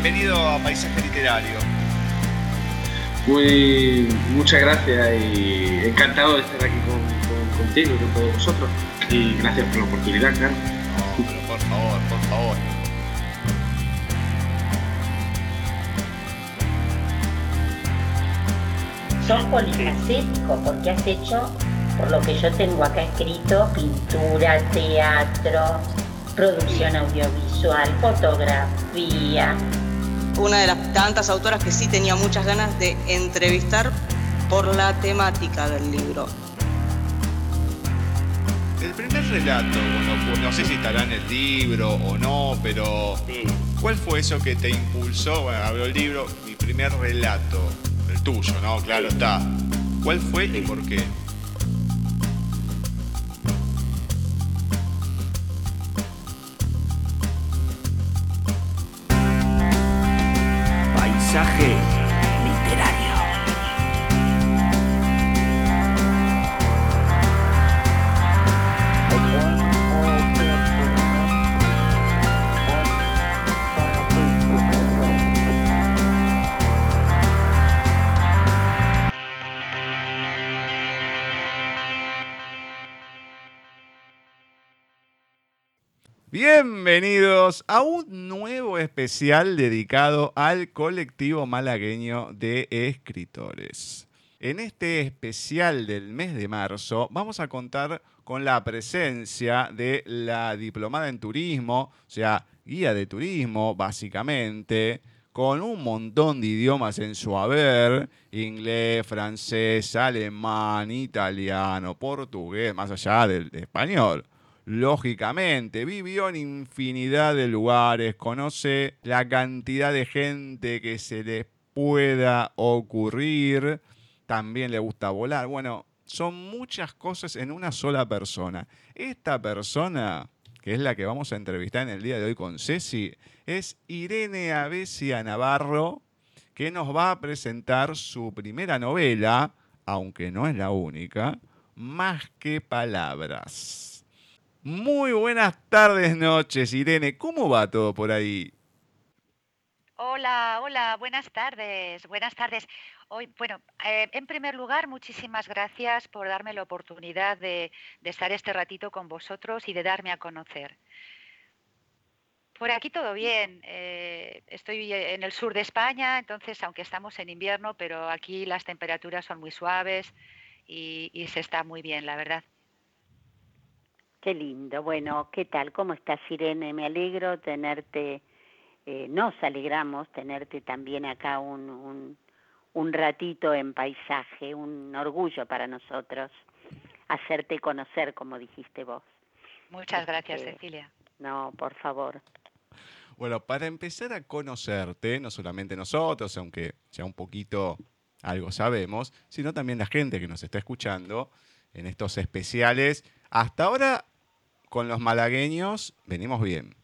Bienvenido a Paisaje Literario. Muy, muchas gracias y encantado de estar aquí con, con- contigo y con todos vosotros. Y gracias por la oportunidad, claro. No, pero por favor, por favor. Sos polifacético porque has hecho, por lo que yo tengo acá escrito, pintura, teatro, producción audiovisual, fotografía. Una de las tantas autoras que sí tenía muchas ganas de entrevistar por la temática del libro. El primer relato, bueno, pues no sé si estará en el libro o no, pero ¿cuál fue eso que te impulsó? Bueno, abro el libro, mi primer relato, el tuyo, ¿no? Claro está. ¿Cuál fue y por qué? Bienvenidos a un nuevo especial dedicado al colectivo malagueño de escritores. En este especial del mes de marzo vamos a contar con la presencia de la diplomada en turismo, o sea, guía de turismo básicamente, con un montón de idiomas en su haber, inglés, francés, alemán, italiano, portugués, más allá del español. Lógicamente, vivió en infinidad de lugares, conoce la cantidad de gente que se les pueda ocurrir, también le gusta volar. Bueno, son muchas cosas en una sola persona. Esta persona, que es la que vamos a entrevistar en el día de hoy con Ceci, es Irene Avesia Navarro, que nos va a presentar su primera novela, aunque no es la única, Más que Palabras. Muy buenas tardes, noches, Irene. ¿Cómo va todo por ahí? Hola, hola, buenas tardes, buenas tardes. Hoy, bueno, eh, en primer lugar, muchísimas gracias por darme la oportunidad de, estar este ratito con vosotros y de darme a conocer. Por aquí todo bien. eh, estoy en el sur de España, entonces, aunque estamos en invierno, pero aquí las temperaturas son muy suaves y se está muy bien, la verdad. Qué lindo. Bueno, ¿qué tal? ¿Cómo estás, Irene? Me alegro tenerte, eh, nos alegramos tenerte también acá un, un, un ratito en paisaje, un orgullo para nosotros hacerte conocer, como dijiste vos. Muchas gracias, Este, Cecilia. No, por favor. Bueno, para empezar a conocerte, no solamente nosotros, aunque ya un poquito algo sabemos, sino también la gente que nos está escuchando en estos especiales. Hasta ahora, con los malagueños, venimos bien.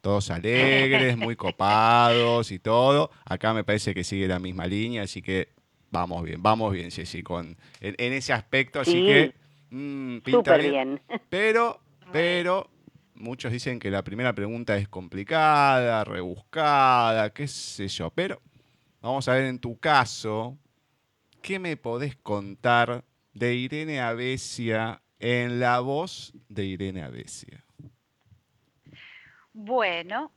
Todos alegres, muy copados y todo. Acá me parece que sigue la misma línea, así que vamos bien, vamos bien, Ceci, con, en, en ese aspecto. Así Sí, que mm, pinta Súper bien. bien. Pero, pero, muchos dicen que la primera pregunta es complicada, rebuscada, qué sé yo. Pero vamos a ver en tu caso, ¿qué me podés contar de Irene Avesia en la voz de Irene Avesia? Bueno,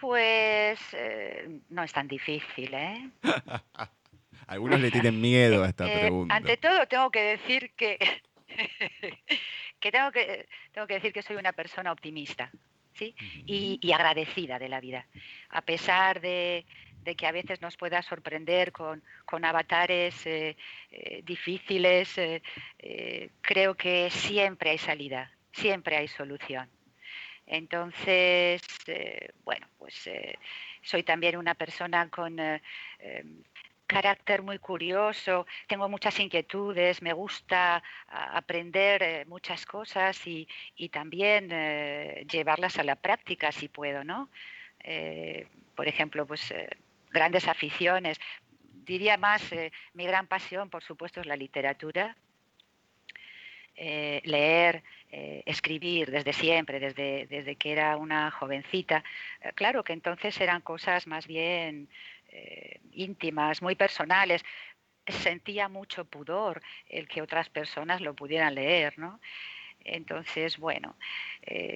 pues eh, no es tan difícil, ¿eh? Algunos le tienen miedo a esta Eh, pregunta. ante todo, tengo que decir que, que, tengo que tengo que decir que soy una persona optimista, ¿sí? Y, y agradecida de la vida, a pesar de, de que a veces nos pueda sorprender con, con avatares eh, eh, difíciles, eh, creo que siempre hay salida, siempre hay solución. Entonces, bueno, pues soy también una persona con carácter muy curioso, tengo muchas inquietudes, me gusta aprender muchas cosas y, y también llevarlas a la práctica si puedo, ¿no? Por ejemplo, pues grandes aficiones. Diría más, eh, mi gran pasión, por supuesto, es la literatura. Eh, leer, eh, escribir desde siempre, desde, desde que era una jovencita. Claro que entonces eran cosas más bien íntimas, muy personales. Sentía mucho pudor el que otras personas lo pudieran leer, ¿no? Entonces, bueno,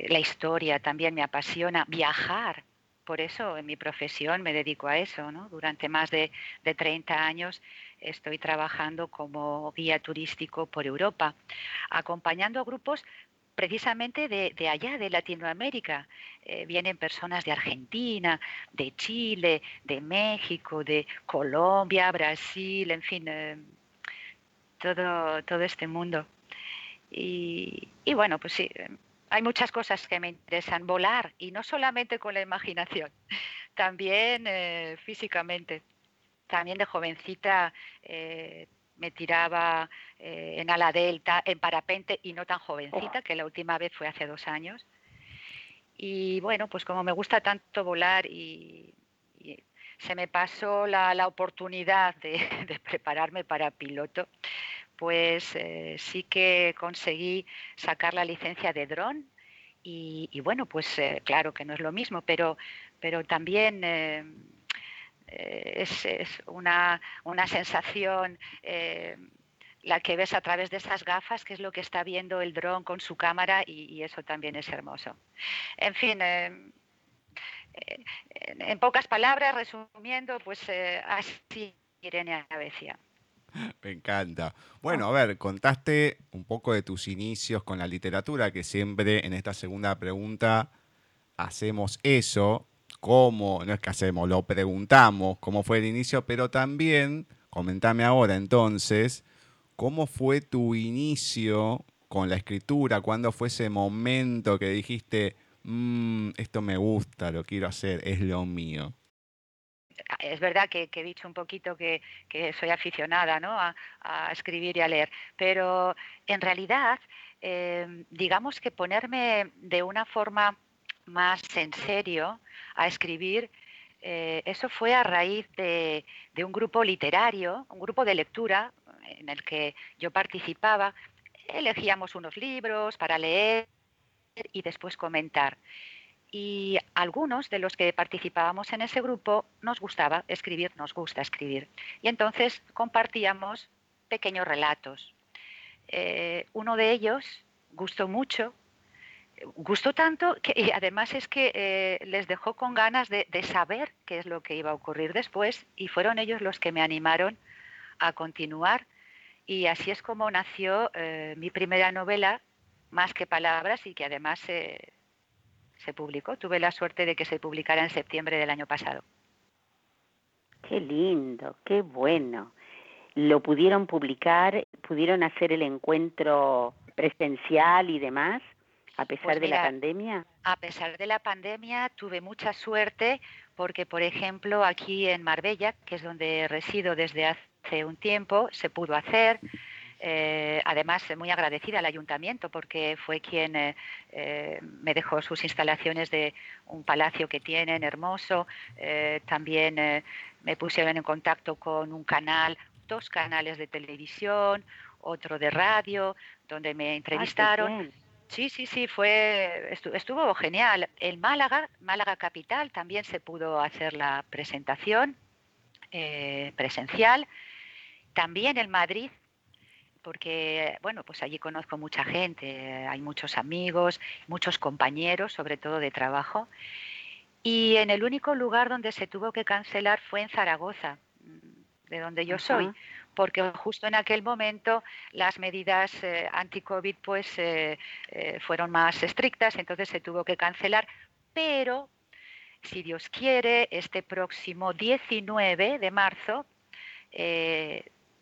la historia también me apasiona, viajar. Por eso en mi profesión me dedico a eso, ¿no? Durante más de, de 30 años estoy trabajando como guía turístico por Europa, acompañando a grupos precisamente de, allá, de Latinoamérica. Eh, vienen personas de Argentina, de Chile, de México, de Colombia, Brasil, en fin, eh, todo, todo este mundo. Y, bueno, pues sí, hay muchas cosas que me interesan. Volar, y no solamente con la imaginación, también eh, físicamente. También de jovencita eh, me tiraba eh, en ala delta, en parapente, y no tan jovencita, que la última vez fue hace dos años. Y bueno, pues como me gusta tanto volar y, y se me pasó la, la oportunidad de, de prepararme para piloto, pues sí que conseguí sacar la licencia de dron y, bueno, pues eh, claro que no es lo mismo, pero, pero también eh, es, una, una sensación la que ves a través de esas gafas, que es lo que está viendo el dron con su cámara y, eso también es hermoso. En fin, en, pocas palabras, resumiendo, pues así Irene Avecia. Me encanta. Bueno, a ver, contaste un poco de tus inicios con la literatura, que siempre en esta segunda pregunta hacemos eso. ¿Cómo? No es que hacemos, lo preguntamos, cómo fue el inicio, pero también, comentame ahora entonces, ¿cómo fue tu inicio con la escritura? ¿Cuándo fue ese momento que dijiste, "Mm, esto me gusta, lo quiero hacer, es lo mío? Es verdad que, he dicho un poquito que, soy aficionada ¿no? a, escribir y a leer, pero en realidad, eh, digamos que ponerme de una forma más en serio a escribir, eh, eso fue a raíz de un grupo literario, un grupo de lectura en el que yo participaba. Elegíamos unos libros para leer y después comentar y algunos de los que participábamos en ese grupo nos gustaba escribir, nos gusta escribir. Y entonces compartíamos pequeños relatos. Eh, uno de ellos gustó mucho, gustó tanto que y además es que eh, les dejó con ganas de, saber qué es lo que iba a ocurrir después y fueron ellos los que me animaron a continuar. Y así es como nació eh, mi primera novela, Más que Palabras, y que además eh, se publicó. Tuve la suerte de que se publicara en septiembre del año pasado. Qué lindo, qué bueno. Lo pudieron publicar, pudieron hacer el encuentro presencial y demás, a pesar Pues de la pandemia. A pesar de la pandemia, tuve mucha suerte porque, por ejemplo, aquí en Marbella, que es donde resido desde hace un tiempo, se pudo hacer. Eh, además, muy agradecida al ayuntamiento porque fue quien eh, eh, me dejó sus instalaciones de un palacio que tienen hermoso. Eh, también eh, me pusieron en contacto con un canal, dos canales de televisión, otro de radio, donde me entrevistaron. Sí, sí, sí, fue, estu- estuvo genial. En Málaga, Málaga Capital, también se pudo hacer la presentación eh, presencial. También en Madrid, porque, bueno, pues allí conozco mucha gente, eh, hay muchos amigos, muchos compañeros, sobre todo de trabajo. Y en el único lugar donde se tuvo que cancelar fue en Zaragoza. Mm, de donde yo soy, porque justo en aquel momento las medidas eh, anti-COVID pues, eh, eh, fueron más estrictas, entonces se tuvo que cancelar, pero si Dios quiere, este próximo 19 de marzo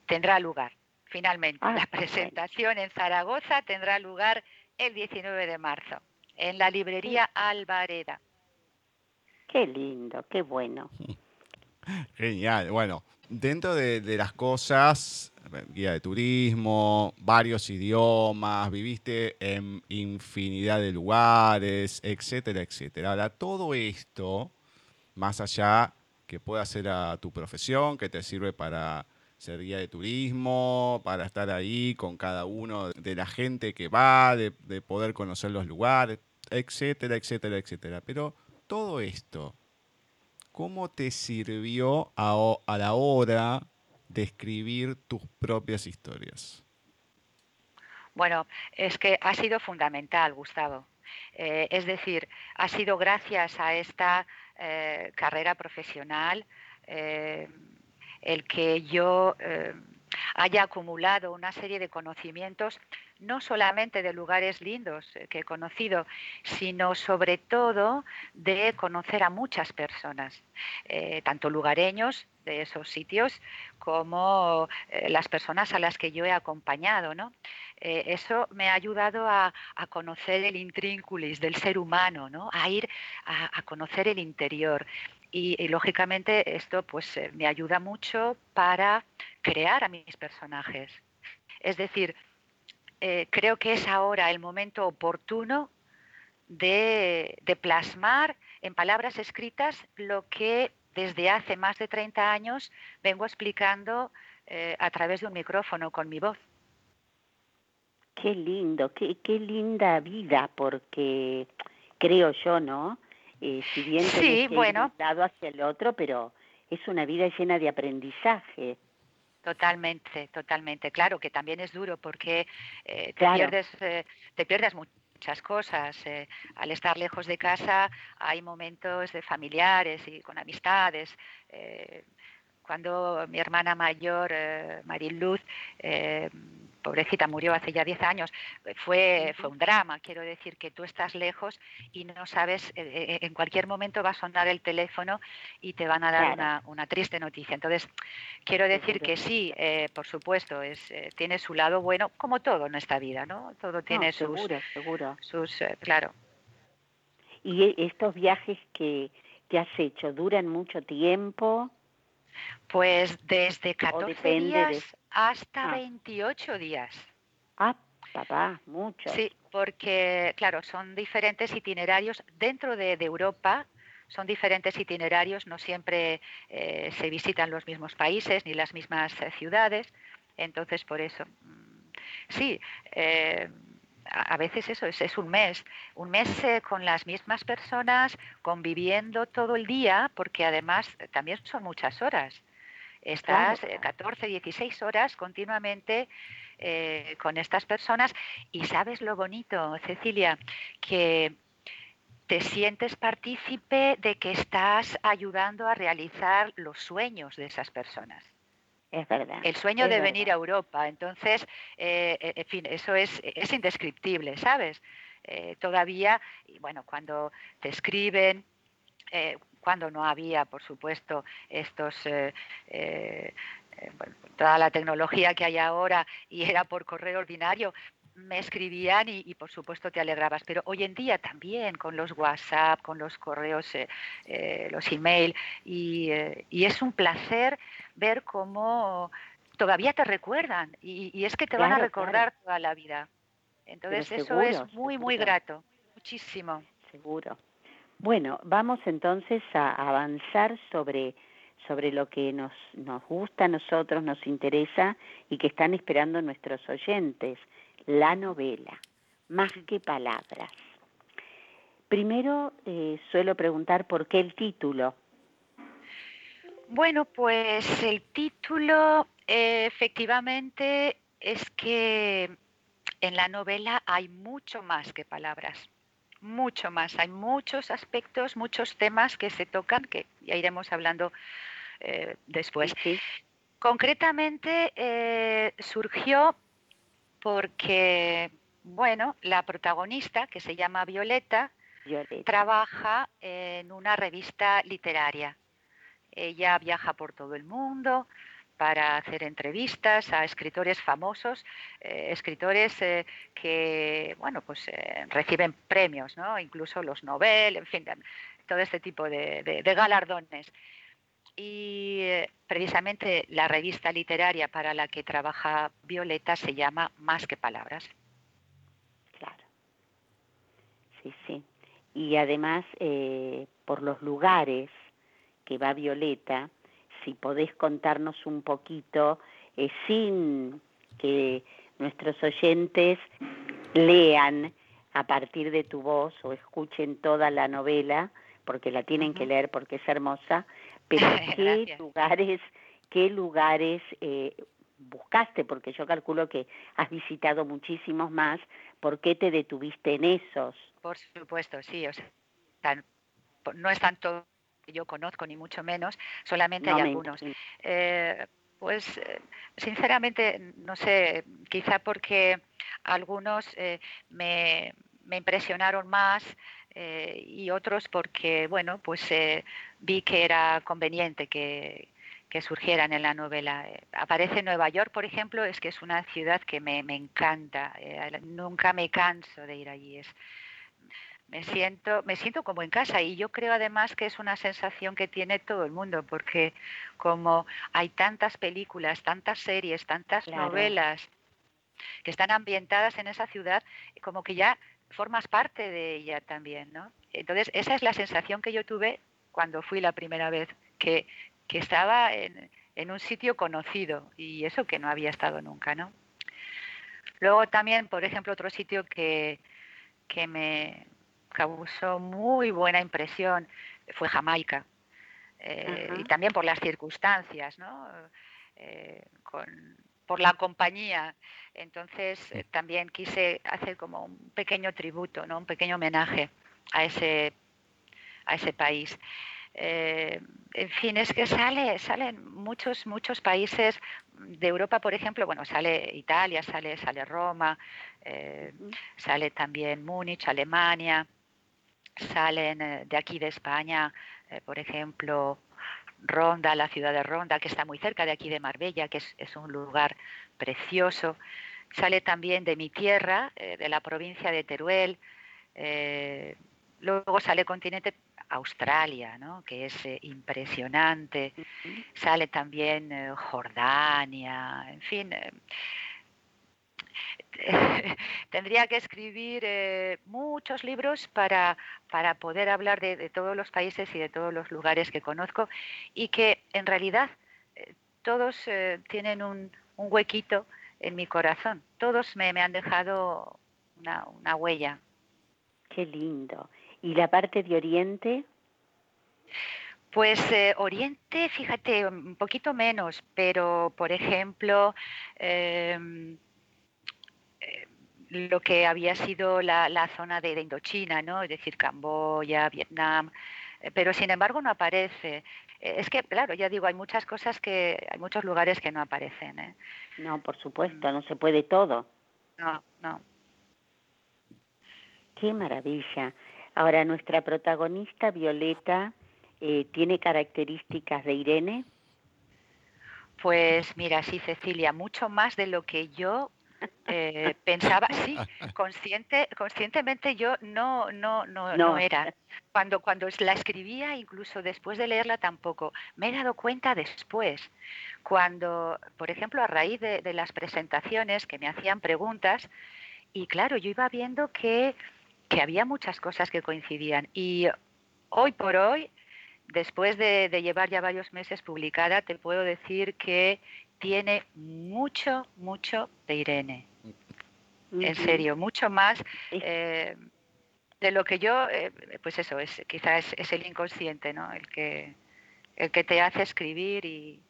tendrá lugar, finalmente. Ah, la presentación en Zaragoza tendrá lugar el 19 de marzo, en la librería Alvareda. Qué lindo, qué bueno. Genial. Bueno, dentro de, las cosas, guía de turismo, varios idiomas, viviste en infinidad de lugares, etcétera, etcétera. Ahora, todo esto, más allá que pueda ser a tu profesión, que te sirve para ser guía de turismo, para estar ahí con cada uno de la gente que va, de, de poder conocer los lugares, etcétera, etcétera, etcétera. Pero todo esto, ¿cómo te sirvió a, la hora de escribir tus propias historias? Bueno, es que ha sido fundamental, Gustavo. Eh, es decir, ha sido gracias a esta eh, carrera profesional eh, el que yo haya acumulado una serie de conocimientos no solamente de lugares lindos eh, que he conocido, sino sobre todo de conocer a muchas personas, eh, tanto lugareños de esos sitios como eh, las personas a las que yo he acompañado. eso me ha ayudado a, conocer el intrínculis del ser humano, ¿no? a ir a, conocer el interior. Y, lógicamente esto pues me ayuda mucho para crear a mis personajes. Es decir, eh, creo que es ahora el momento oportuno de, plasmar en palabras escritas lo que desde hace más de 30 años vengo explicando eh, a través de un micrófono con mi voz. Qué lindo, qué, qué linda vida, porque creo yo, ¿no? Eh, si bien sí, bueno. lado hacia el otro, pero es una vida llena de aprendizaje. Totalmente, totalmente. Claro que también es duro porque eh, te, pierdes, eh, te pierdes muchas cosas. Eh, al estar lejos de casa hay momentos de familiares y con amistades. Cuando mi hermana mayor, Mariluz, pobrecita, murió hace ya 10 años, fue, fue un drama. Quiero decir que tú estás lejos y no sabes, eh, eh, en cualquier momento va a sonar el teléfono y te van a dar una, triste noticia. Entonces, quiero decir que sí, eh, por supuesto, es, tiene su lado bueno, como todo en esta vida, ¿no? Todo tiene sus, seguro. sus, claro. ¿Y e, estos viajes que, que has hecho duran mucho tiempo? Pues desde 14 días hasta 28 ah. días. Ah, papá, mucho. Sí, porque, claro, son diferentes itinerarios dentro de, Europa. Son diferentes itinerarios, no siempre eh, se visitan los mismos países ni las mismas eh, ciudades. Entonces, por eso, mm, sí, eh, a veces eso es, es, un mes, un mes con las mismas personas, conviviendo todo el día, porque además también son muchas horas. Estás 14, 16 horas continuamente eh, con estas personas y sabes lo bonito, Cecilia, que te sientes partícipe de que estás ayudando a realizar los sueños de esas personas. Es verdad. El sueño de venir a Europa. Entonces, eh, eh, en fin, eso es, es indescriptible, ¿sabes? todavía, y bueno, cuando te escriben, cuando no había, por supuesto, estos... Eh, eh, eh, toda la tecnología que hay ahora y era por correo ordinario, me escribían y, por supuesto te alegrabas. Pero hoy en día también con los WhatsApp, con los correos, los email y, y, es un placer ver cómo todavía te recuerdan y, es que te van a recordar toda la vida. Entonces eso es muy, muy grato, muchísimo. Seguro. Bueno, vamos entonces a avanzar sobre, sobre lo que nos, nos gusta a nosotros, nos interesa y que están esperando nuestros oyentes, la novela, más que palabras. Primero eh, suelo preguntar por qué el título. Bueno, pues el título eh, efectivamente es que en la novela hay mucho más que palabras mucho más. Hay muchos aspectos, muchos temas que se tocan, que ya iremos hablando eh, después. Concretamente eh, surgió porque, bueno, la protagonista, que se llama Violeta, trabaja en una revista literaria. Ella viaja por todo el mundo para hacer entrevistas a escritores famosos, eh, escritores eh, que, bueno, pues reciben premios, ¿no? Incluso los Nobel, en fin, todo este tipo de galardones y eh, precisamente la revista literaria para la que trabaja Violeta se llama Más que Palabras. Claro. Sí, sí. Y además, eh, por los lugares que va Violeta, si podés contarnos un poquito, eh, sin que nuestros oyentes lean a partir de tu voz o escuchen toda la novela, porque la tienen que leer porque es hermosa, pero ¿qué lugares, qué lugares eh, buscaste? Porque yo calculo que has visitado muchísimos más. ¿Por qué te detuviste en esos? Por supuesto, sí. O sea, no es tanto que yo conozco, ni mucho menos, solamente hay algunos. Eh, pues eh, sinceramente, no sé, quizá porque algunos me, me impresionaron más eh, y otros porque, bueno, pues eh, vi que era conveniente que, surgieran en la novela. Eh, aparece Nueva York, por ejemplo, es que es una ciudad que me, encanta, nunca me canso de ir allí. Es, me siento, me siento como en casa y yo creo además que es una sensación que tiene todo el mundo, porque como hay tantas películas, tantas series, tantas novelas que están ambientadas en esa ciudad, como que ya formas parte de ella también, ¿no? Entonces, esa es la sensación que yo tuve cuando fui la primera vez, que, que estaba en, en, un sitio conocido y eso que no había estado nunca, ¿no? Luego también, por ejemplo, otro sitio que, que me causó muy buena impresión fue Jamaica. Eh, y también por las circunstancias, ¿no? Eh, con, por la compañía. Entonces eh, también quise hacer como un pequeño tributo, ¿no? un pequeño homenaje a ese, a ese país. Eh, en fin, es que sale, salen muchos, muchos países de Europa, por ejemplo, bueno, sale Italia, sale, sale Roma, eh, sale también Múnich, Alemania, salen de aquí de España, por ejemplo, Ronda, la ciudad de Ronda, que está muy cerca de aquí de Marbella, que es, un lugar precioso. Sale también de mi tierra, eh, de la provincia de Teruel. Eh, luego sale continente Australia, ¿no? que es eh, impresionante. Sale también Jordania, en fin tendría que escribir eh, muchos libros para, para poder hablar de, todos los países y de todos los lugares que conozco y que en realidad eh, todos eh, tienen un, huequito en mi corazón. Todos me, han dejado una, una, huella. Qué lindo. ¿Y la parte de Oriente? Pues Oriente, fíjate, un poquito menos, pero por ejemplo, em, lo que había sido la, la zona de, Indochina, ¿no? es decir, Camboya, Vietnam, eh, pero sin embargo no aparece. Eh, es que, claro, ya digo, hay muchas cosas que, hay muchos lugares que no aparecen. ¿eh? No, por supuesto, no se puede todo. No, no. Qué maravilla. Ahora, nuestra protagonista, Violeta, ¿tiene características de Irene? Pues mira, sí, Cecilia, mucho más de lo que yo eh, pensaba, sí, consciente, conscientemente yo no, no, no, no, era. Cuando, cuando la escribía, incluso después de leerla tampoco, me he dado cuenta después, cuando, por ejemplo, a raíz de, las presentaciones que me hacían preguntas, y claro, yo iba viendo que, que había muchas cosas que coincidían. Y hoy por hoy, después de, de, llevar ya varios meses publicada, te puedo decir que tiene mucho, mucho de Irene. En serio, mucho más eh, de lo que yo, eh, pues eso, es, quizás es, el inconsciente, ¿no? El que, el que te hace escribir y,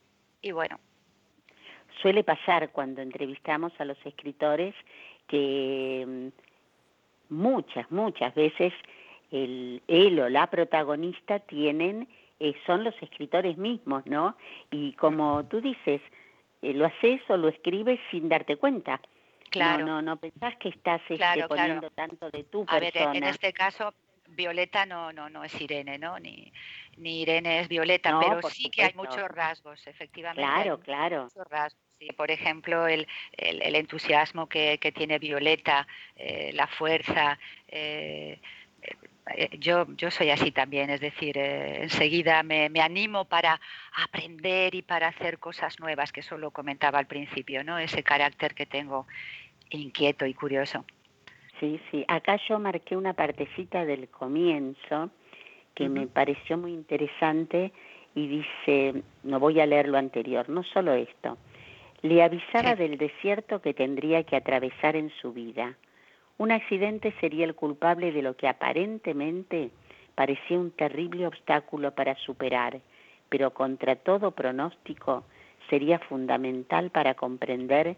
y bueno. Suele pasar cuando entrevistamos a los escritores que mm, muchas, muchas veces el, él o la protagonista tienen eh, son los escritores mismos, ¿no? Y como tú dices, eh, lo haces o lo escribes sin darte cuenta. Claro. No, no, no pensás que estás este, Claro, claro. poniendo tanto de tu A ver, persona. en este caso, Violeta no, no, no es Irene, ¿no? Ni, ni Irene es Violeta, No, pero sí que hay muchos rasgos, efectivamente. Claro, claro. muchos rasgos. Sí, por ejemplo, el, el, el entusiasmo que, que tiene Violeta, eh, la fuerza. eh, yo, yo soy así también, es decir, eh, enseguida me, me animo para aprender y para hacer cosas nuevas, que eso lo comentaba al principio, ¿no? Ese carácter que tengo inquieto y curioso. Sí, sí. Acá yo marqué una partecita del comienzo que me pareció muy interesante y dice, no voy a leer lo anterior, no solo esto. Le avisaba Sí. del desierto que tendría que atravesar en su vida. Un accidente sería el culpable de lo que aparentemente parecía un terrible obstáculo para superar, pero contra todo pronóstico sería fundamental para comprender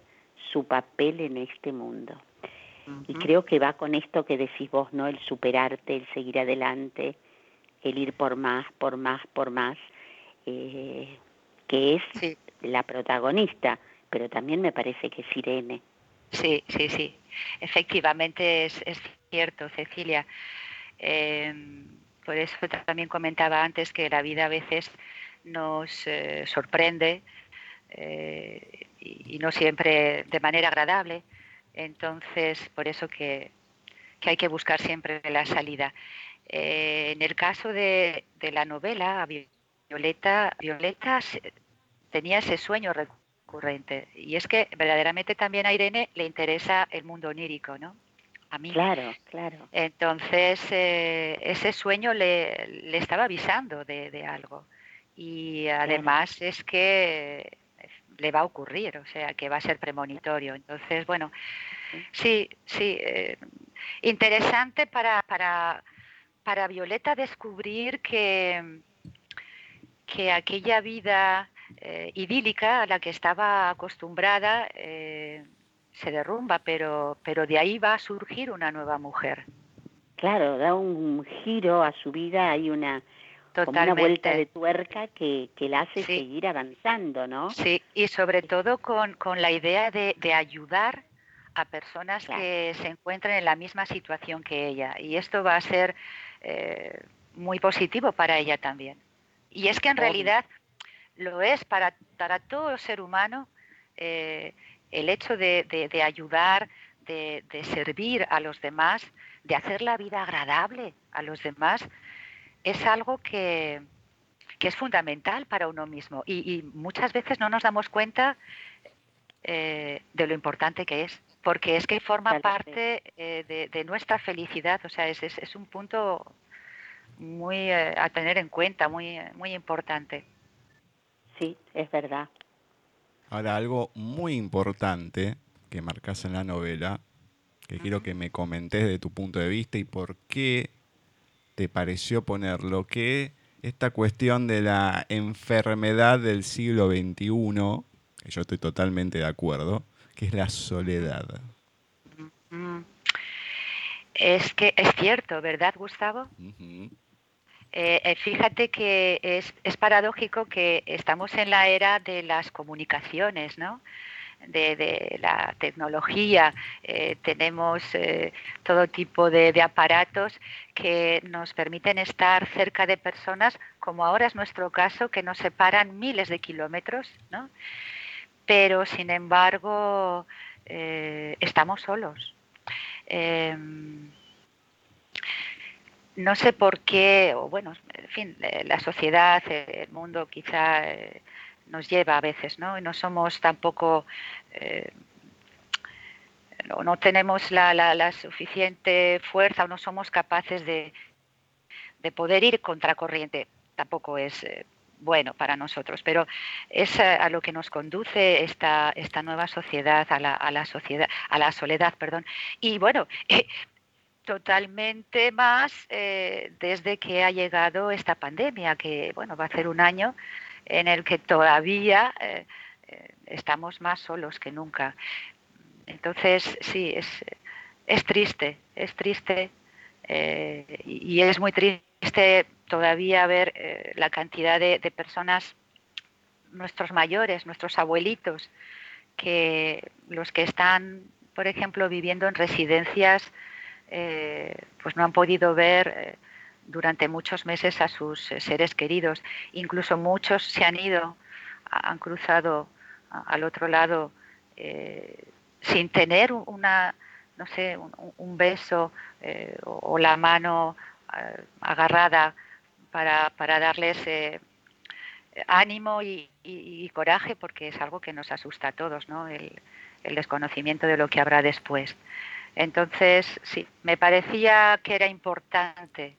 su papel en este mundo. Y creo que va con esto que decís vos, ¿no? El superarte, el seguir adelante, el ir por más, por más, por más, eh, que es Sí, la protagonista, pero también me parece que es Irene. Sí, sí, sí. Efectivamente es, cierto, Cecilia. Eh, por eso también comentaba antes que la vida a veces nos eh, sorprende eh, y, no siempre de manera agradable. Entonces, por eso que, hay que buscar siempre la salida. Eh, en el caso de, de la novela, Violeta, Violeta tenía ese sueño recurrente. Y es que verdaderamente también a Irene le interesa el mundo onírico, ¿no? A mí. Claro, claro. Entonces, eh, ese sueño le, le estaba avisando de, de algo. Y además es que le va a ocurrir, o sea, que va a ser premonitorio. Entonces, bueno, sí, sí, eh, interesante para, para, para Violeta descubrir que, que aquella vida eh, idílica a la que estaba acostumbrada eh, se derrumba, pero, pero de ahí va a surgir una nueva mujer. Claro, da un giro a su vida, hay una, como una vuelta de tuerca que, que la hace Sí. seguir avanzando, ¿no? Sí, y sobre todo con, con la idea de, de ayudar a personas Claro. que se encuentran en la misma situación que ella. Y esto va a ser eh, muy positivo para ella también. Y es que en realidad lo es para, para todo ser humano eh, el hecho de, de- de ayudar, de, de servir a los demás, de hacer la vida agradable a los demás, es algo que, que es fundamental para uno mismo. Y, y muchas veces no nos damos cuenta eh, de lo importante que es, porque es que forma parte eh, de, de nuestra felicidad. O sea, es, es, es un punto muy eh, a tener en cuenta, muy, muy importante. Sí, es verdad. Ahora, algo muy importante que marcas en la novela, que quiero que me comentes de tu punto de vista y por qué te pareció ponerlo, que esta cuestión de la enfermedad del siglo XXI, que yo estoy totalmente de acuerdo, que es la soledad. Mm. Es que es cierto, ¿verdad, Gustavo? Eh, eh, fíjate que es, paradójico que estamos en la era de las comunicaciones, ¿no? De, la tecnología, eh, tenemos todo tipo de, de aparatos que nos permiten estar cerca de personas, como ahora es nuestro caso, que nos separan miles de kilómetros, ¿no? Pero, sin embargo, estamos solos. No sé por qué, o bueno, en fin, eh, la sociedad, eh, el mundo quizá eh, nos lleva a veces, ¿no? Y no somos tampoco, eh, no, tenemos la, la- la suficiente fuerza o no somos capaces de, de poder ir contracorriente. Tampoco es bueno para nosotros, pero es a lo que nos conduce esta, esta nueva sociedad, a la, a la sociedad, a la soledad, perdón. Y bueno, totalmente más eh, desde que ha llegado esta pandemia, que bueno, va a ser un año en el que todavía eh, eh, estamos más solos que nunca. Entonces, sí, es, es triste, es triste y es muy triste todavía ver la cantidad de, personas, nuestros mayores, nuestros abuelitos, que los que están, por ejemplo, viviendo en residencias, eh, pues no han podido ver durante muchos meses a sus seres queridos. Incluso muchos se han ido, han cruzado al otro lado sin tener una, no sé, un, beso o, la mano agarrada para, para darles eh, ánimo y, coraje, porque es algo que nos asusta a todos, ¿no? El, desconocimiento de lo que habrá después. Entonces, sí, me parecía que era importante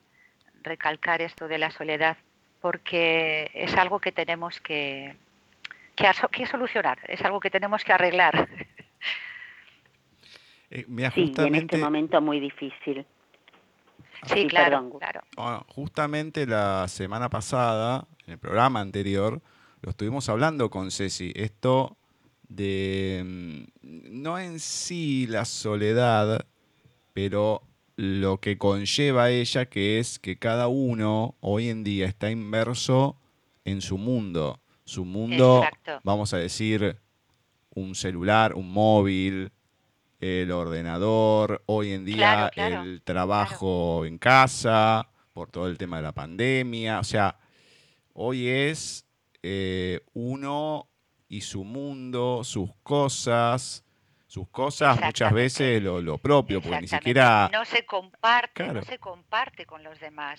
recalcar esto de la soledad, porque es algo que tenemos que, que, solucionar, es algo que tenemos que arreglar. Eh, sí, en este momento muy difícil. Sí, claro, claro. Ah, justamente la semana pasada, en el programa anterior, lo estuvimos hablando con Ceci. Esto de mm, no en sí la soledad, pero lo que conlleva a ella, que es que cada uno hoy en día está inmerso en su mundo. Su mundo, vamos a decir, un celular, un móvil, el ordenador, hoy en día el trabajo en casa, por todo el tema de la pandemia. O sea, hoy es eh, uno y su mundo, sus cosas, sus cosas muchas veces lo, propio, porque ni siquiera... No se comparte, no se comparte con los demás.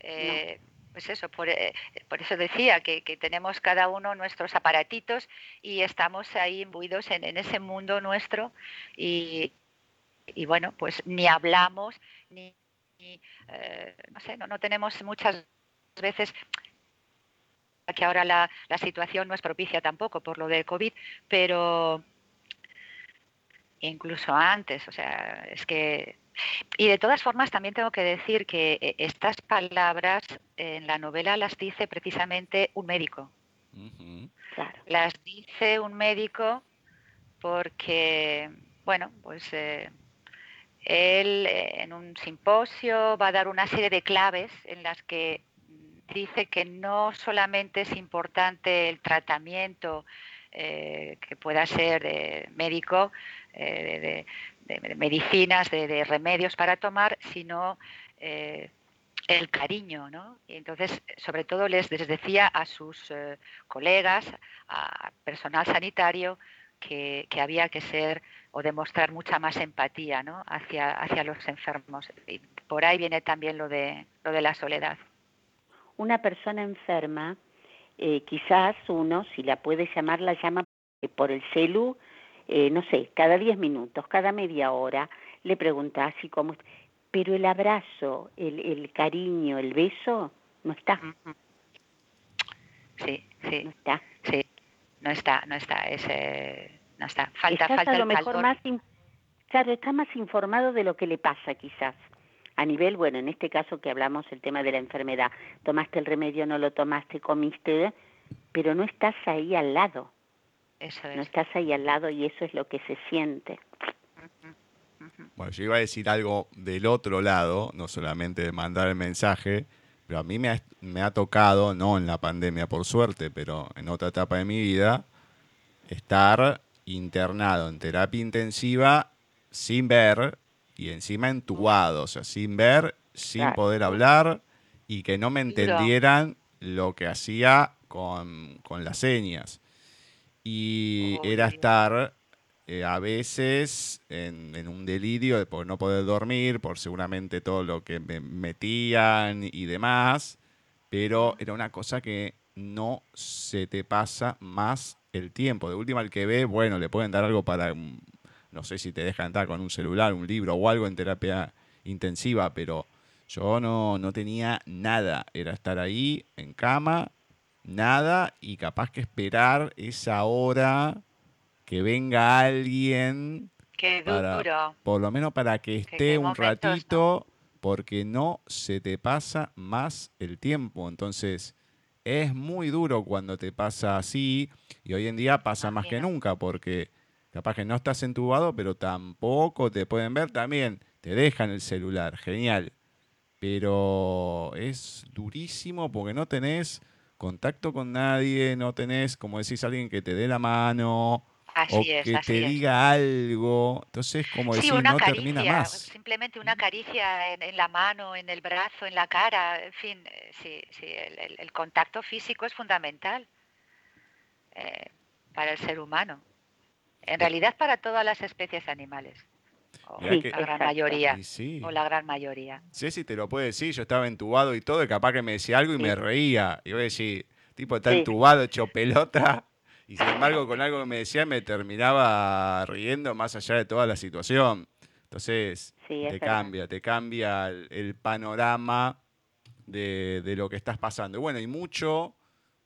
Eh, pues eso, por, eh, por eso decía que, tenemos cada uno nuestros aparatitos y estamos ahí imbuidos en, ese mundo nuestro y, bueno, pues ni hablamos, ni, eh, no sé, no, tenemos muchas veces que ahora la, la, situación no es propicia tampoco por lo del COVID, pero incluso antes, o sea, es que y de todas formas, también tengo que decir que eh, estas palabras en la novela las dice precisamente un médico. Las dice un médico porque, bueno, pues eh, él eh, en un simposio va a dar una serie de claves en las que dice que no solamente es importante el tratamiento que pueda ser médico, de, de, medicinas, de, remedios para tomar, sino eh, el cariño, ¿no? Y entonces, sobre todo les, decía a sus eh, colegas, a personal sanitario, que, había que ser o demostrar mucha más empatía ¿no? hacia, hacia los enfermos. Y por ahí viene también lo de, lo de la soledad. Una persona enferma, eh, quizás uno, si la puede llamar, la llama por el celu eh, no sé, cada diez minutos, cada media hora, le preguntas así como... Pero el abrazo, el, el cariño, el beso, no está. Sí, sí. No está. Sí, no está, no está. Ese, no está. Falta, falta a lo mejor más... Claro, está más informado de lo que le pasa quizás. A nivel, bueno, en este caso que hablamos el tema de la enfermedad, tomaste el remedio, no lo tomaste, comiste, pero no estás ahí al lado. No estás ahí al lado y eso es lo que se siente. Bueno, yo iba a decir algo del otro lado, no solamente de mandar el mensaje, pero a mí me ha, me ha tocado, no en la pandemia por suerte, pero en otra etapa de mi vida, estar internado en terapia intensiva sin ver y encima entubado, o sea, sin ver, sin poder hablar y que no me entendieran lo que hacía con, con las señas. Y era estar eh, a veces en, un delirio de por no poder dormir, por seguramente todo lo que me metían y demás, pero era una cosa que no se te pasa más el tiempo. De última, el que ve, bueno, le pueden dar algo para, mm, no sé si te dejan entrar con un celular, un libro o algo en terapia intensiva, pero yo no, no tenía nada. Era estar ahí en cama, nada y capaz que esperar esa hora que venga alguien. Qué duro. por lo menos para que esté un ratito, porque no se te pasa más el tiempo. Entonces, es muy duro cuando te pasa así, y hoy en día pasa más que nunca, porque capaz que no estás entubado, pero tampoco te pueden ver también. Te dejan el celular, genial. pero es durísimo porque no tenés contacto con nadie, no tenés, como decís, alguien que te dé la mano o que te diga algo. Entonces, como decís, no termina más. Simplemente una caricia en, la mano, en el brazo, en la cara, en fin, eh, sí, sí, el, contacto físico es fundamental eh, para el ser humano. En realidad para todas las especies animales. O la gran mayoría. O la gran mayoría. Ceci te lo puede decir, yo estaba entubado y todo, y capaz que me decía algo y me reía. Y voy a decir, tipo está entubado, hecho pelota. Y sin embargo, con algo que me decía me terminaba riendo más allá de toda la situación. Entonces, te cambia, te cambia el, panorama de, de, lo que estás pasando. Y bueno, y mucho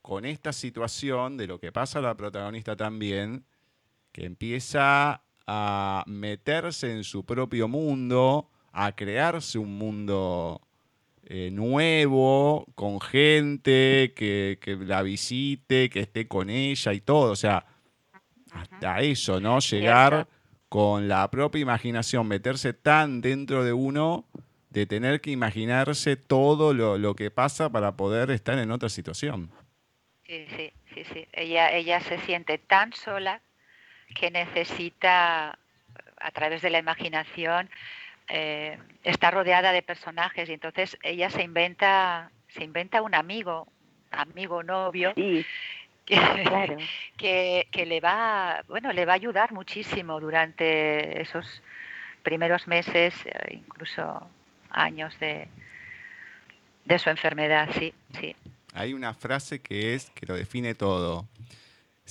con esta situación de lo que pasa a la protagonista también, que empieza a meterse en su propio mundo, a crearse un mundo eh, nuevo, con gente que, la visite, que esté con ella y todo. O sea, hasta eso, ¿no? Llegar con la propia imaginación, meterse tan dentro de uno de tener que imaginarse todo lo, lo que pasa para poder estar en otra situación. Sí, sí, sí, sí. Ella, ella se siente tan sola que necesita, a través de la imaginación, eh, está rodeada de personajes. Y entonces ella se inventa, se inventa un amigo, amigo novio. Que, que, le va bueno le va a ayudar muchísimo durante esos primeros meses eh, incluso años de, de su enfermedad sí sí. Hay una frase que es que lo define todo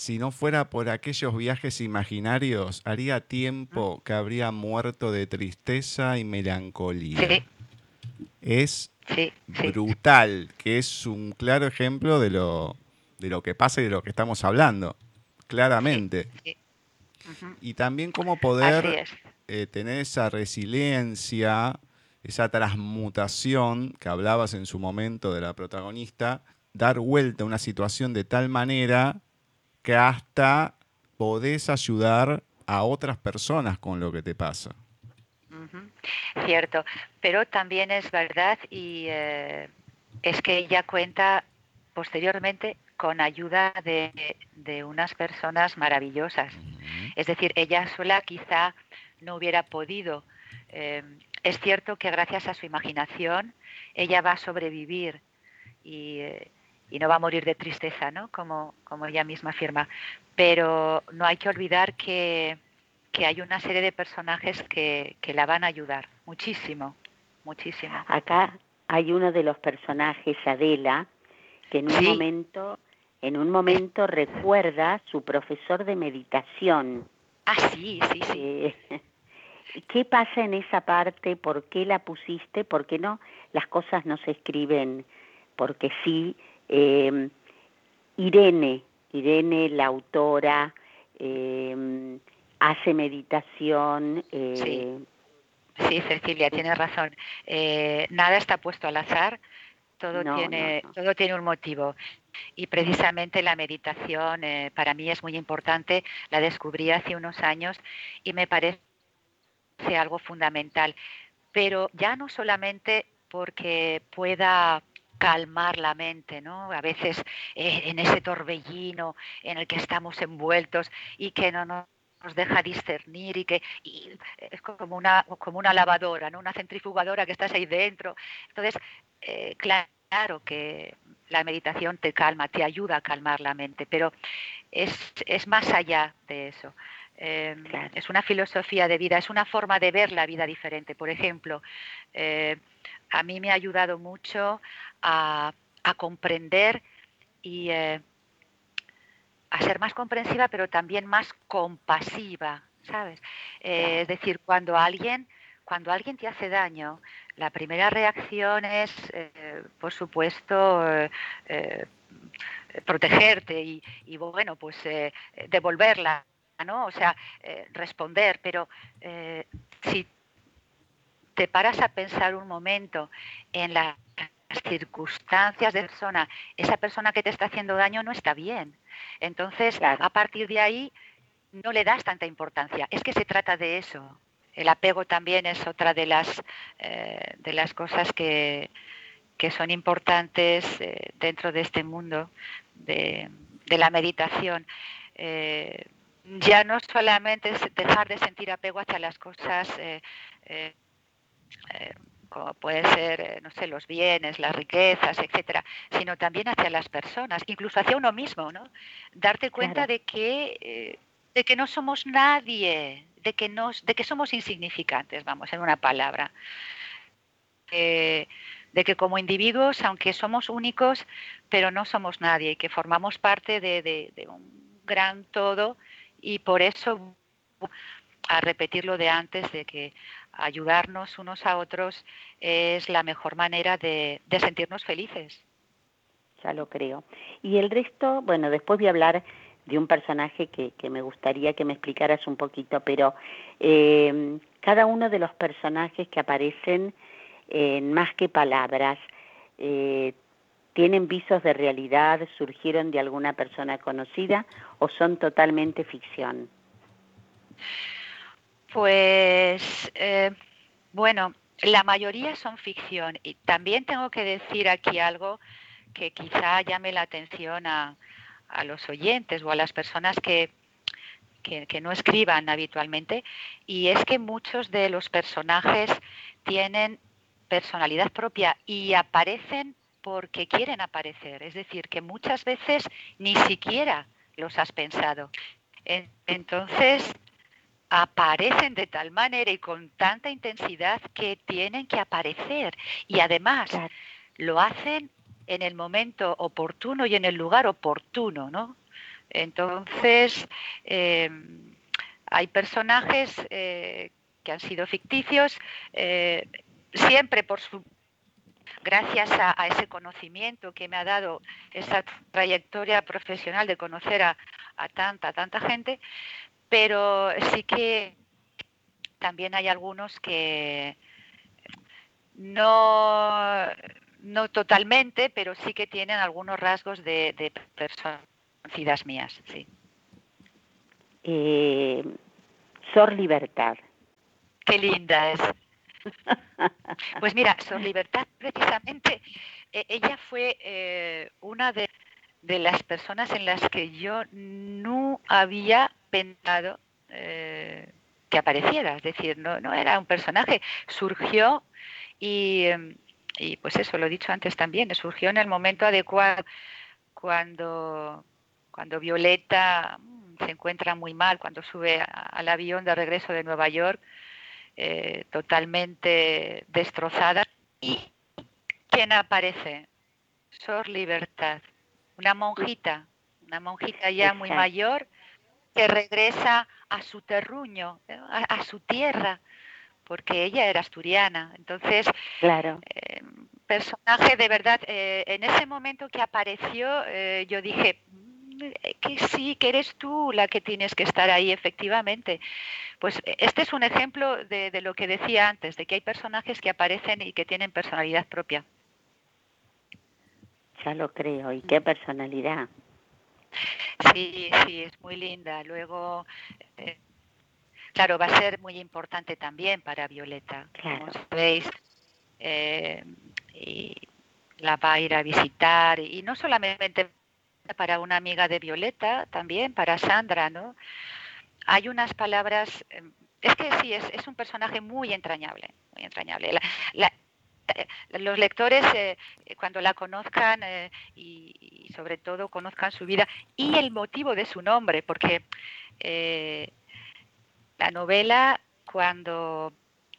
si no fuera por aquellos viajes imaginarios, haría tiempo que habría muerto de tristeza y melancolía. Es brutal, que es un claro ejemplo de lo, de lo que pasa y de lo que estamos hablando, claramente. Y también cómo poder eh, tener esa resiliencia, esa transmutación que hablabas en su momento de la protagonista, dar vuelta a una situación de tal manera que hasta podés ayudar a otras personas con lo que te pasa. Cierto, pero también es verdad y eh, es que ella cuenta posteriormente con ayuda de, unas personas maravillosas. Es decir, ella sola quizá no hubiera podido. Eh, es cierto que gracias a su imaginación ella va a sobrevivir y, eh, y no va a morir de tristeza, ¿no? Como, como ella misma afirma. Pero no hay que olvidar que, hay una serie de personajes que, la van a ayudar muchísimo, muchísimo. Acá hay uno de los personajes, Adela, que en un momento, en un momento recuerda su profesor de meditación. Ah, sí, sí, sí. Eh, ¿Qué pasa en esa parte? ¿Por qué la pusiste? ¿Por qué no? Las cosas no se escriben porque sí, eh, Irene, Irene, la autora, eh, hace meditación. Eh, sí. Cecilia, tiene razón. nada está puesto al azar, todo, tiene, todo tiene un motivo. Y precisamente la meditación para mí es muy importante, la descubrí hace unos años y me parece algo fundamental. Pero ya no solamente porque pueda calmar la mente, ¿no? A veces eh, en ese torbellino en el que estamos envueltos y que no nos deja discernir y que es como una, como una lavadora, ¿no? una centrifugadora que estás ahí dentro. Entonces, eh, claro que la meditación te calma, te ayuda a calmar la mente, pero es, más allá de eso. Em, es una filosofía de vida, es una forma de ver la vida diferente. Por ejemplo, eh, a mí me ha ayudado mucho a, comprender y eh, a ser más comprensiva, pero también más compasiva, ¿sabes? Eh, es decir, cuando alguien, cuando alguien te hace daño, la primera reacción es, por supuesto, protegerte y, y, bueno, pues devolverla, ¿no? O sea, responder, pero si te paras a pensar un momento en las circunstancias de persona, esa persona que te está haciendo daño no está bien. Entonces, a partir de ahí, no le das tanta importancia. Es que se trata de eso. el apego también es otra de las, de las cosas que, que son importantes dentro de este mundo de, la meditación. Ya no solamente es dejar de sentir apego hacia las cosas como puede ser, eh, no sé, los bienes, las riquezas, etcétera, sino también hacia las personas, incluso hacia uno mismo, ¿no? Darte cuenta de que eh, de que no somos nadie, de que nos, de que somos insignificantes, vamos, en una palabra. de que como individuos, aunque somos únicos, pero no somos nadie, y que formamos parte de, de un gran todo, y por eso a repetir lo de antes, de que ayudarnos unos a otros es la mejor manera de, sentirnos felices. Ya lo creo. Y el resto, bueno, después voy a hablar de un personaje que, me gustaría que me explicaras un poquito, pero eh, cada uno de los personajes que aparecen en más que palabras, eh, ¿tienen visos de realidad? ¿Surgieron de alguna persona conocida o son totalmente ficción? Pues eh, bueno, la mayoría son ficción y también tengo que decir aquí algo que quizá llame la atención a, los oyentes o a las personas que, que, no escriban habitualmente y es que muchos de los personajes tienen personalidad propia y aparecen porque quieren aparecer, es decir, que muchas veces ni siquiera los has pensado. Entonces, aparecen de tal manera y con tanta intensidad que tienen que aparecer. Y además lo hacen en el momento oportuno y en el lugar oportuno, ¿no? Entonces, em, hay personajes eh, que han sido ficticios, eh, siempre por su gracias a, ese conocimiento que me ha dado esa trayectoria profesional de conocer a, a tanta, tanta gente, pero sí que también hay algunos que no, no totalmente, pero sí que tienen algunos rasgos de, de personas mías, sí. Eh, Sor Libertad. Qué linda es. Pues mira, Sor Libertad, precisamente, e, ella fue eh, una de, de, las personas en las que yo no había pensado eh, que apareciera, es decir, no, no era un personaje, surgió y, y, pues eso, lo he dicho antes también, surgió en el momento adecuado, cuando, cuando Violeta mm, se encuentra muy mal, cuando sube al avión de regreso de Nueva York, eh, totalmente destrozada. ¿Y quién aparece? Sor Libertad, una monjita, una monjita ya muy mayor, que regresa a su terruño, a, su tierra, porque ella era asturiana. Entonces, claro. Eh, personaje de verdad, eh, en ese momento que apareció, yo dije que sí, que eres tú la que tienes que estar ahí, efectivamente. Pues este es un ejemplo de, de lo que decía antes, de que hay personajes que aparecen y que tienen personalidad propia. Ya lo creo, y qué personalidad. Sí, sí, es muy linda. Luego, eh, claro, va a ser muy importante también para Violeta, como sabéis. Eh, y la va a ir a visitar, y no solamente para una amiga de Violeta, también para Sandra, ¿no? Hay unas palabras, eh, es que sí, es, es un personaje muy entrañable, muy entrañable. eh, los lectores eh, cuando la conozcan eh, y, sobre todo conozcan su vida y el motivo de su nombre, porque la novela cuando,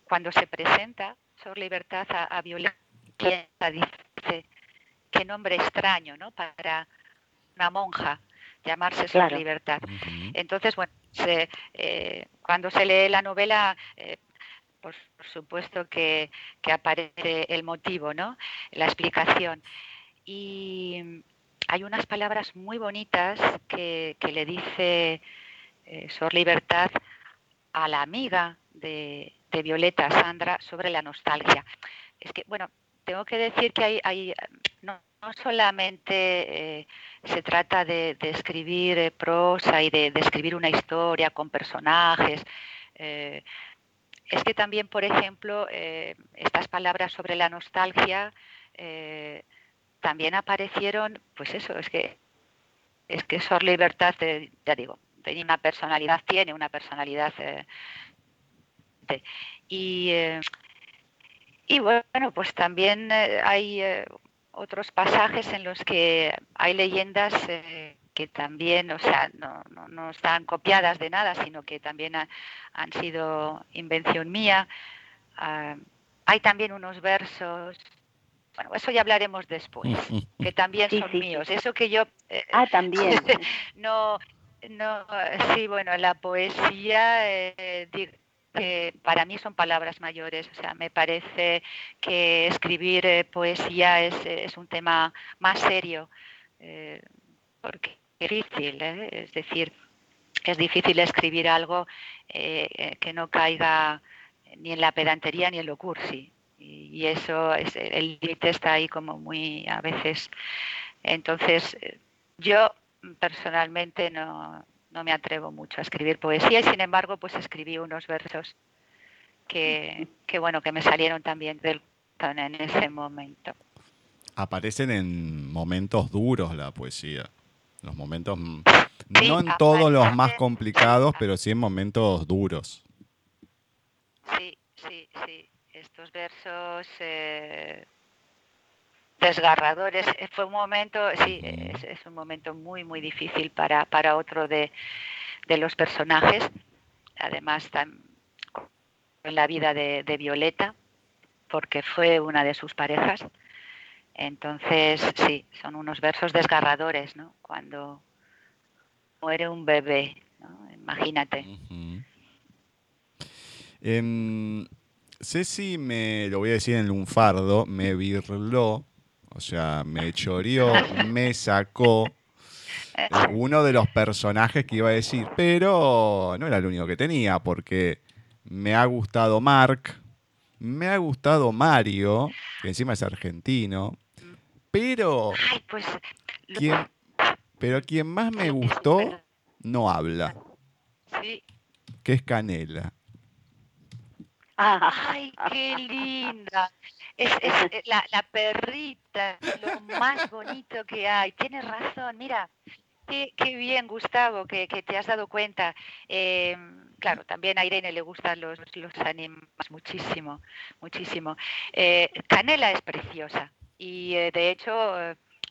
cuando se presenta, Sor Libertad a, Violeta, dice, qué nombre extraño, ¿no? Para una monja llamarse Sor Libertad. Entonces, bueno, cuando se lee la novela, por, supuesto que, aparece el motivo, ¿no? La explicación. Y hay unas palabras muy bonitas que, le dice eh, Sor Libertad a la amiga de, Violeta, Sandra, sobre la nostalgia. Es que, bueno, tengo que decir que hay, no, solamente eh, se trata de, escribir eh, prosa y de, escribir una historia con personajes, es que también, por ejemplo, eh, estas palabras sobre la nostalgia eh, también aparecieron, pues eso, es que es que Sor Libertad, ya digo, tenía una personalidad, tiene una personalidad y, y bueno, pues también hay otros pasajes en los que hay leyendas que también, o sea, no, no, están copiadas de nada, sino que también han sido invención mía. Ah, hay también unos versos, bueno, eso ya hablaremos después, que también son míos. Eso que yo... Eh, ah, también. no, no, sí, bueno, la poesía, eh, que para mí son palabras mayores, o sea, me parece que escribir eh, poesía es, es, un tema más serio. porque difícil, ¿eh? es decir, es difícil escribir algo eh, eh, que no caiga ni en la pedantería ni en lo cursi. Y, eso, es, el límite está ahí como muy a veces. Entonces, yo personalmente no, no me atrevo mucho a escribir poesía y sin embargo, pues escribí unos versos que, que bueno, que me salieron también del en ese momento. Aparecen en momentos duros la poesía los momentos, mm, no en todos los más complicados, pero sí en momentos duros. Sí, sí, sí. Estos versos eh, desgarradores. Eh, fue un momento, sí, es, un momento muy, muy difícil para, para otro de, de los personajes. Además, en la vida de Violeta, porque fue una de sus parejas. Entonces, sí, son unos versos desgarradores, ¿no? Cuando muere un bebé, ¿no? Imagínate. Em, Ceci me, lo voy a decir en lunfardo, me virló, o sea, me choreó, me sacó uno de los personajes que iba a decir, pero no era el único que tenía, porque me ha gustado Mark, me ha gustado Mario, que encima es argentino, pero. pues. pero quien más me gustó no habla. Sí. Que es Canela. Ay, qué linda. Es, es la, la, perrita, lo más bonito que hay. Tienes razón, mira. Qué, qué bien, Gustavo, que, que, te has dado cuenta. Eh, claro, también a Irene le gustan los, los animales muchísimo, muchísimo. Eh, Canela es preciosa. Y eh, de hecho,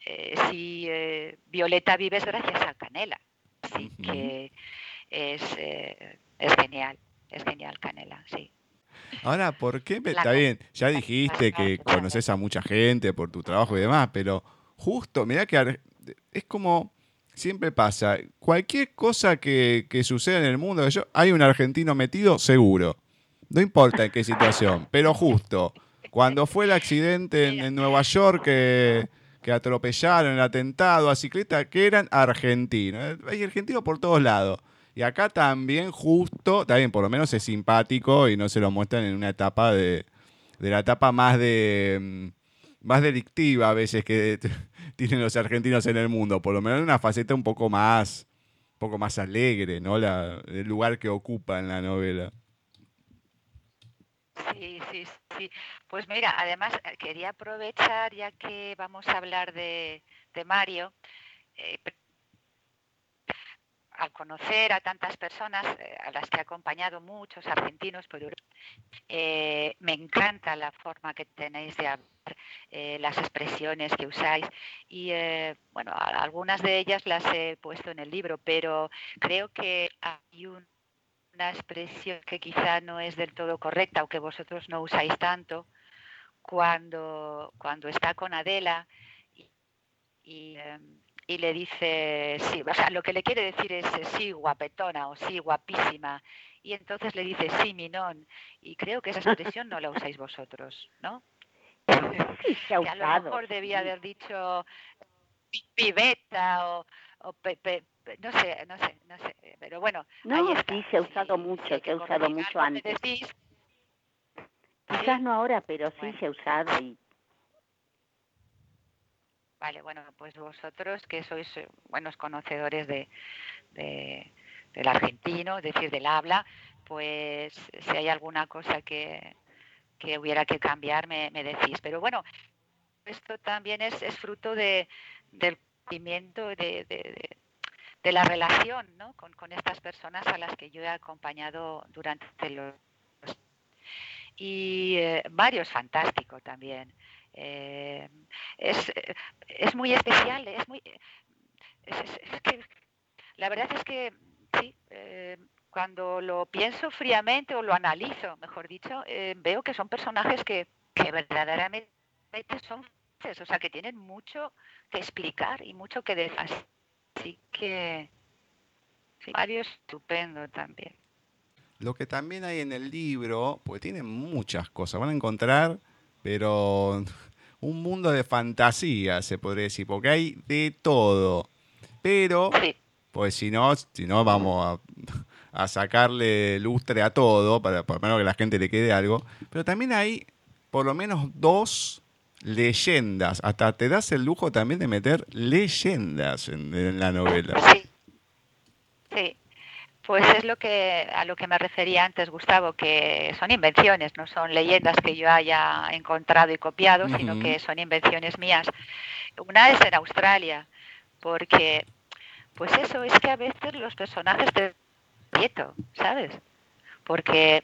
eh, si eh, Violeta vives gracias a Canela. Así que es, es genial, es genial Canela, sí. Ahora, ¿por qué? está bien, ya dijiste que conoces a mucha gente por tu trabajo y demás, pero justo, mira que es como siempre pasa, cualquier cosa que, que suceda en el mundo, hay un argentino metido, seguro. No importa en qué situación, pero justo cuando fue el accidente en, Nueva York que, atropellaron, el atentado a cicleta, que eran argentinos. Hay argentinos por todos lados. Y acá también justo, también por lo menos es simpático y no se lo muestran en una etapa de, de la etapa más de mm, más delictiva a veces que tienen los argentinos en el mundo, por lo menos en una faceta un poco más un poco más alegre, ¿no? La, el lugar que ocupa en la novela. Sí, sí, sí. Pues mira, además eh, quería aprovechar, ya que vamos a hablar de, Mario, eh, al conocer a tantas personas eh, a las que he acompañado muchos argentinos por Europa, me encanta la forma que tenéis de hablar, las expresiones que usáis. Y bueno, algunas de ellas las he puesto en el libro, pero creo que hay un una expresión que quizá no es del todo correcta o que vosotros no usáis tanto, cuando, cuando está con Adela y, em, le dice, sí, o sea, lo que le quiere decir es sí, guapetona o sí, guapísima. Y entonces le dice sí, minón. Y creo que esa expresión no la usáis vosotros, ¿no? que a lo mejor debía haber dicho pibeta o, o no sé, no sé, no sé, pero bueno. No, sí, se ha usado mucho, se ha usado mucho antes. Quizás no ahora, pero sí se ha usado y... Vale, bueno, pues vosotros que sois eh, buenos conocedores de, del argentino, es decir, del habla, pues si hay alguna cosa que, que hubiera que cambiar, me, decís. Pero bueno, esto también es, es fruto de, del conocimiento de, de, la relación ¿no? con, con, estas personas a las que yo he acompañado durante los y eh, varios fantásticos también. Eh, es, es, muy especial, es muy es, que la verdad es que sí, eh, cuando lo pienso fríamente o lo analizo, mejor dicho, eh, veo que son personajes que, que verdaderamente son o sea, que tienen mucho que explicar y mucho que decir. Así que sí, Mario estupendo también. Lo que también hay en el libro, pues tiene muchas cosas, van a encontrar, pero un mundo de fantasía, se podría decir, porque hay de todo. Pero, pues si no, si no vamos a, sacarle lustre a todo, para por lo menos que la gente le quede algo. Pero también hay por lo menos dos leyendas. Hasta te das el lujo también de meter leyendas en, la novela. Sí. Pues es lo que a lo que me refería antes, Gustavo, que son invenciones, no son leyendas que yo haya encontrado y copiado, sino que son invenciones mías. Una es en Australia, porque pues eso es que a veces los personajes te quieto, ¿sabes? Porque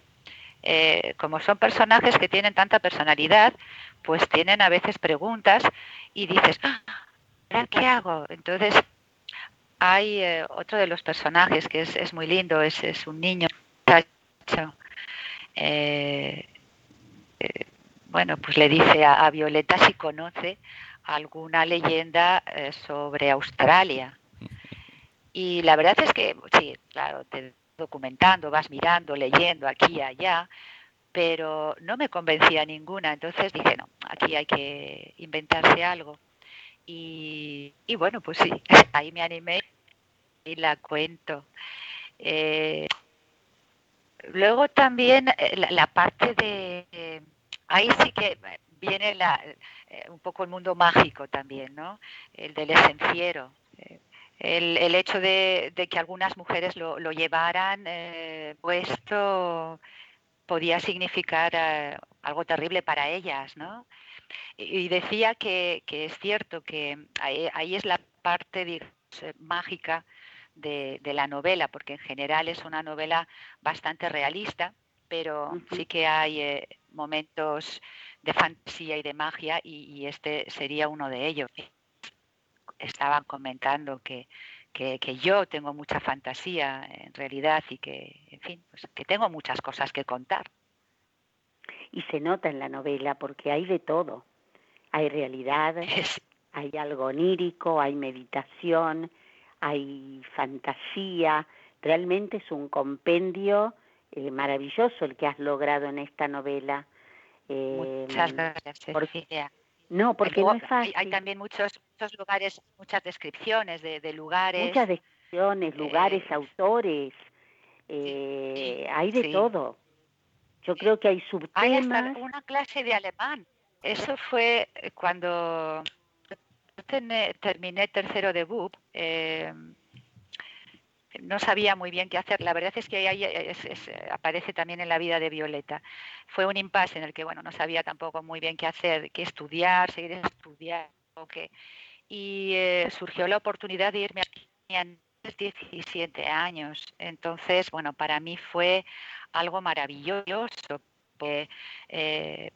eh, como son personajes que tienen tanta personalidad, pues tienen a veces preguntas y dices, ah, ¿qué hago? Entonces hay eh, otro de los personajes que es, muy lindo, es, es un niño, eh, bueno, pues le dice a Violeta si conoce alguna leyenda eh, sobre Australia. Y la verdad es que, sí, claro, te documentando, vas mirando, leyendo aquí y allá, pero no me convencía ninguna. Entonces dije, no, aquí hay que inventarse algo. Y, bueno, pues sí, ahí me animé y la cuento. Eh, luego también eh, la, parte de... ahí sí que viene la, eh, un poco el mundo mágico también, ¿no? El del esenciero. Eh, el, el hecho de, que algunas mujeres lo, llevaran eh, puesto podía significar algo terrible para ellas, ¿no? Y, decía que, es cierto que ahí, es la parte mágica de, la novela, porque en general es una novela bastante realista, pero sí que hay momentos de fantasía y de magia y, este sería uno de ellos. Estaban comentando que, que, yo tengo mucha fantasía en realidad y que, en fin, pues que tengo muchas cosas que contar. Y se nota en la novela porque hay de todo. Hay realidad, hay algo onírico, hay meditación, hay fantasía. Realmente es un compendio eh, maravilloso el que has logrado en esta novela Muchas em, gracias, No, porque no es fácil. Hay, también muchos, muchos lugares, muchas descripciones de, lugares. Muchas descripciones, eh, lugares, autores. Eh, hay de todo. Yo creo que hay subtemas. Hay hasta una clase de alemán. Eso fue eh, cuando terminé tercero de BUP. Eh, no sabía muy bien qué hacer. La verdad es que ahí aparece también en la vida de Violeta. Fue un impasse en el que, bueno, no sabía tampoco muy bien qué hacer, qué estudiar, seguir estudiando, qué. Y eh, surgió la oportunidad de irme a 17 años. Entonces, bueno, para mí fue algo maravilloso. Porque, eh,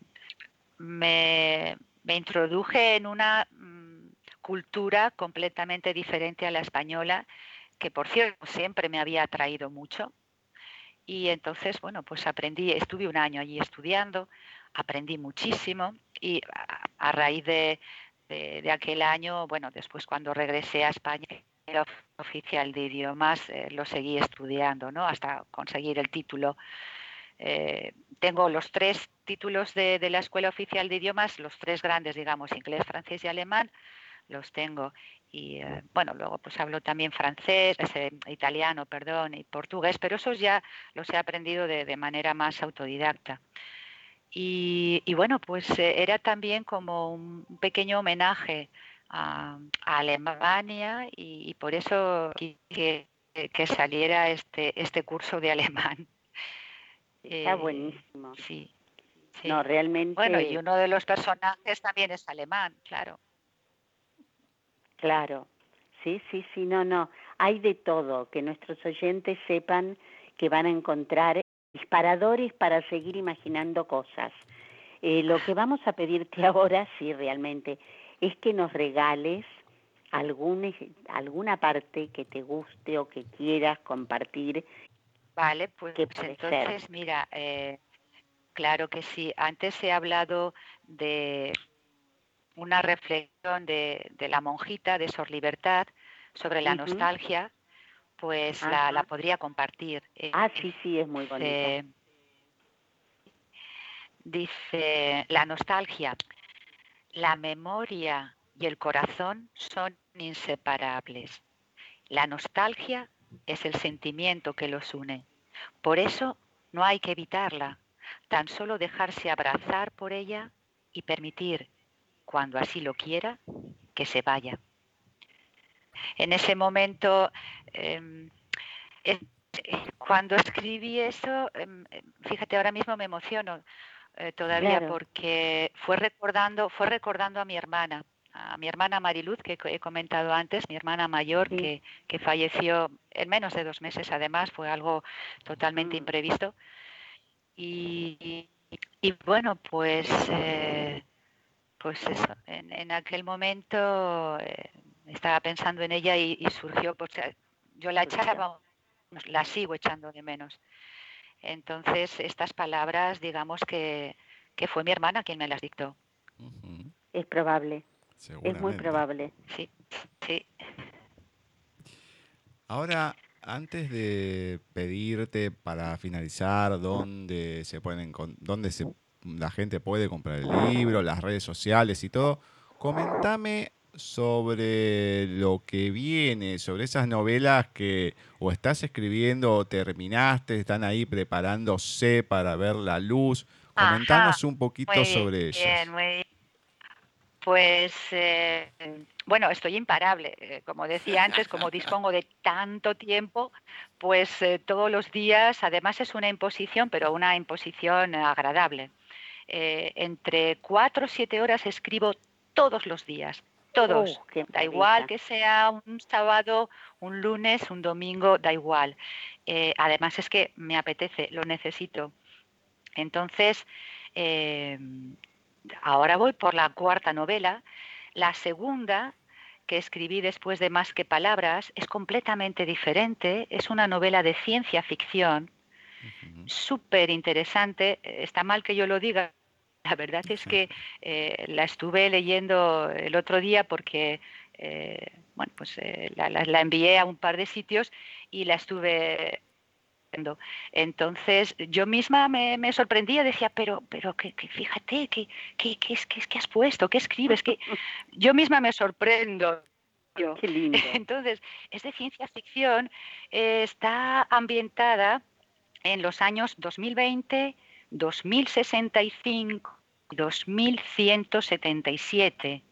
me, me, introduje en una mm, cultura completamente diferente a la española que por cierto siempre me había atraído mucho. Y entonces, bueno, pues aprendí, estuve un año allí estudiando, aprendí muchísimo y a, raíz de, aquel año, bueno, después cuando regresé a España, oficial de idiomas, eh, lo seguí estudiando, ¿no? Hasta conseguir el título. Eh, tengo los tres títulos de, de, la Escuela Oficial de Idiomas, los tres grandes, digamos, inglés, francés y alemán, los tengo y eh, bueno, luego pues hablo también francés, italiano, perdón, y portugués, pero esos ya los he aprendido de, manera más autodidacta. Y, bueno, pues eh, era también como un pequeño homenaje a, Alemania y, por eso quise que saliera este, este curso de alemán. Está buenísimo. Sí, No, realmente. Bueno, y uno de los personajes también es alemán, claro. Claro. Sí, sí, sí, no, no. Hay de todo, que nuestros oyentes sepan que van a encontrar disparadores para seguir imaginando cosas. Eh, lo que vamos a pedirte ahora, sí, realmente, es que nos regales algún, alguna parte que te guste o que quieras compartir. Vale, pues, entonces, mira, eh, claro que sí. Antes he hablado de una reflexión de, la monjita de Sor Libertad sobre la nostalgia, pues la, la, podría compartir. Eh, ah, sí, sí, es muy bonita. Dice, la nostalgia, la memoria y el corazón son inseparables. La nostalgia es el sentimiento que los une. Por eso no hay que evitarla, tan solo dejarse abrazar por ella y permitir, cuando así lo quiera, que se vaya. En ese momento, em, cuando escribí eso, em, fíjate, ahora mismo me emociono eh, todavía porque fue recordando, fue recordando a mi hermana, a mi hermana Mariluz, que he comentado antes, mi hermana mayor, que, que, falleció en menos de dos meses, además, fue algo totalmente mm. imprevisto. Y, y, bueno, pues, eh, pues eso, en, en aquel momento eh, estaba pensando en ella y, surgió, pues, yo la echaba, la sigo echando de menos. Entonces, estas palabras, digamos que, que fue mi hermana quien me las dictó. Es probable. Es muy probable. Sí, sí. Ahora, antes de pedirte para finalizar dónde se pueden dónde se, la gente puede comprar el libro, las redes sociales y todo, comentame sobre lo que viene, sobre esas novelas que o estás escribiendo o terminaste, están ahí preparándose para ver la luz. Comentanos un poquito sobre eso. Pues eh, bueno, estoy imparable. Eh, como decía antes, como dispongo de tanto tiempo, pues eh, todos los días, además es una imposición, pero una imposición agradable. entre cuatro o siete horas escribo todos los días todos. Uh, da igual que sea un sábado, un lunes, un domingo, da igual. Eh, además es que me apetece, lo necesito. Entonces, eh, ahora voy por la cuarta novela. La segunda, que escribí después de Más que Palabras, es completamente diferente. Es una novela de ciencia ficción, súper interesante. Está mal que yo lo diga, la verdad es que eh, la estuve leyendo el otro día porque eh, bueno, pues, eh, la, envié a un par de sitios y la estuve leyendo. Entonces yo misma me, me sorprendía, decía, pero, pero que, fíjate, ¿qué, qué, es, qué, has puesto? ¿Qué escribes? que Yo misma me sorprendo. Qué lindo. Entonces, es de ciencia ficción, está ambientada en los años 2020 2065, 2177.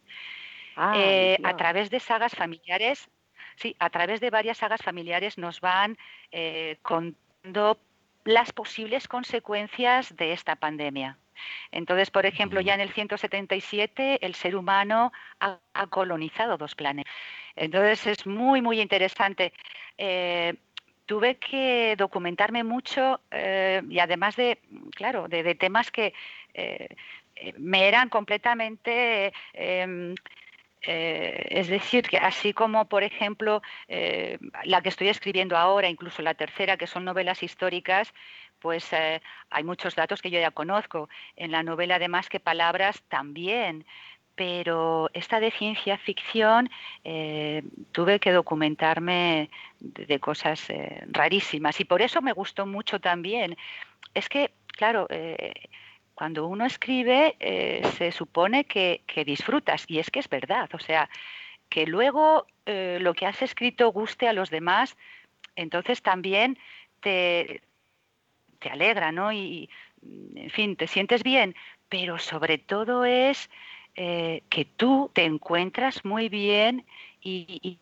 Eh, a través de sagas familiares, sí, a través de varias sagas familiares nos van eh, contando las posibles consecuencias de esta pandemia. Entonces, por ejemplo, ya en el 177 el ser humano ha, colonizado dos planetas. Entonces es muy, muy interesante. Eh, tuve que documentarme mucho eh, y además de, claro, de, temas que eh, eh, me eran completamente... Em, es decir, que así como, por ejemplo, la que estoy escribiendo ahora, incluso la tercera, que son novelas históricas, pues hay muchos datos que yo ya conozco. En la novela, además que palabras, también pero esta de ciencia ficción eh, tuve que documentarme de, cosas eh, rarísimas y por eso me gustó mucho también. Es que, claro, eh, cuando uno escribe se supone que, disfrutas y es que es verdad, o sea, que luego lo que has escrito guste a los demás, entonces también te, te alegra, ¿no? Y, en fin, te sientes bien, pero sobre todo es eh, que tú te encuentras muy bien y,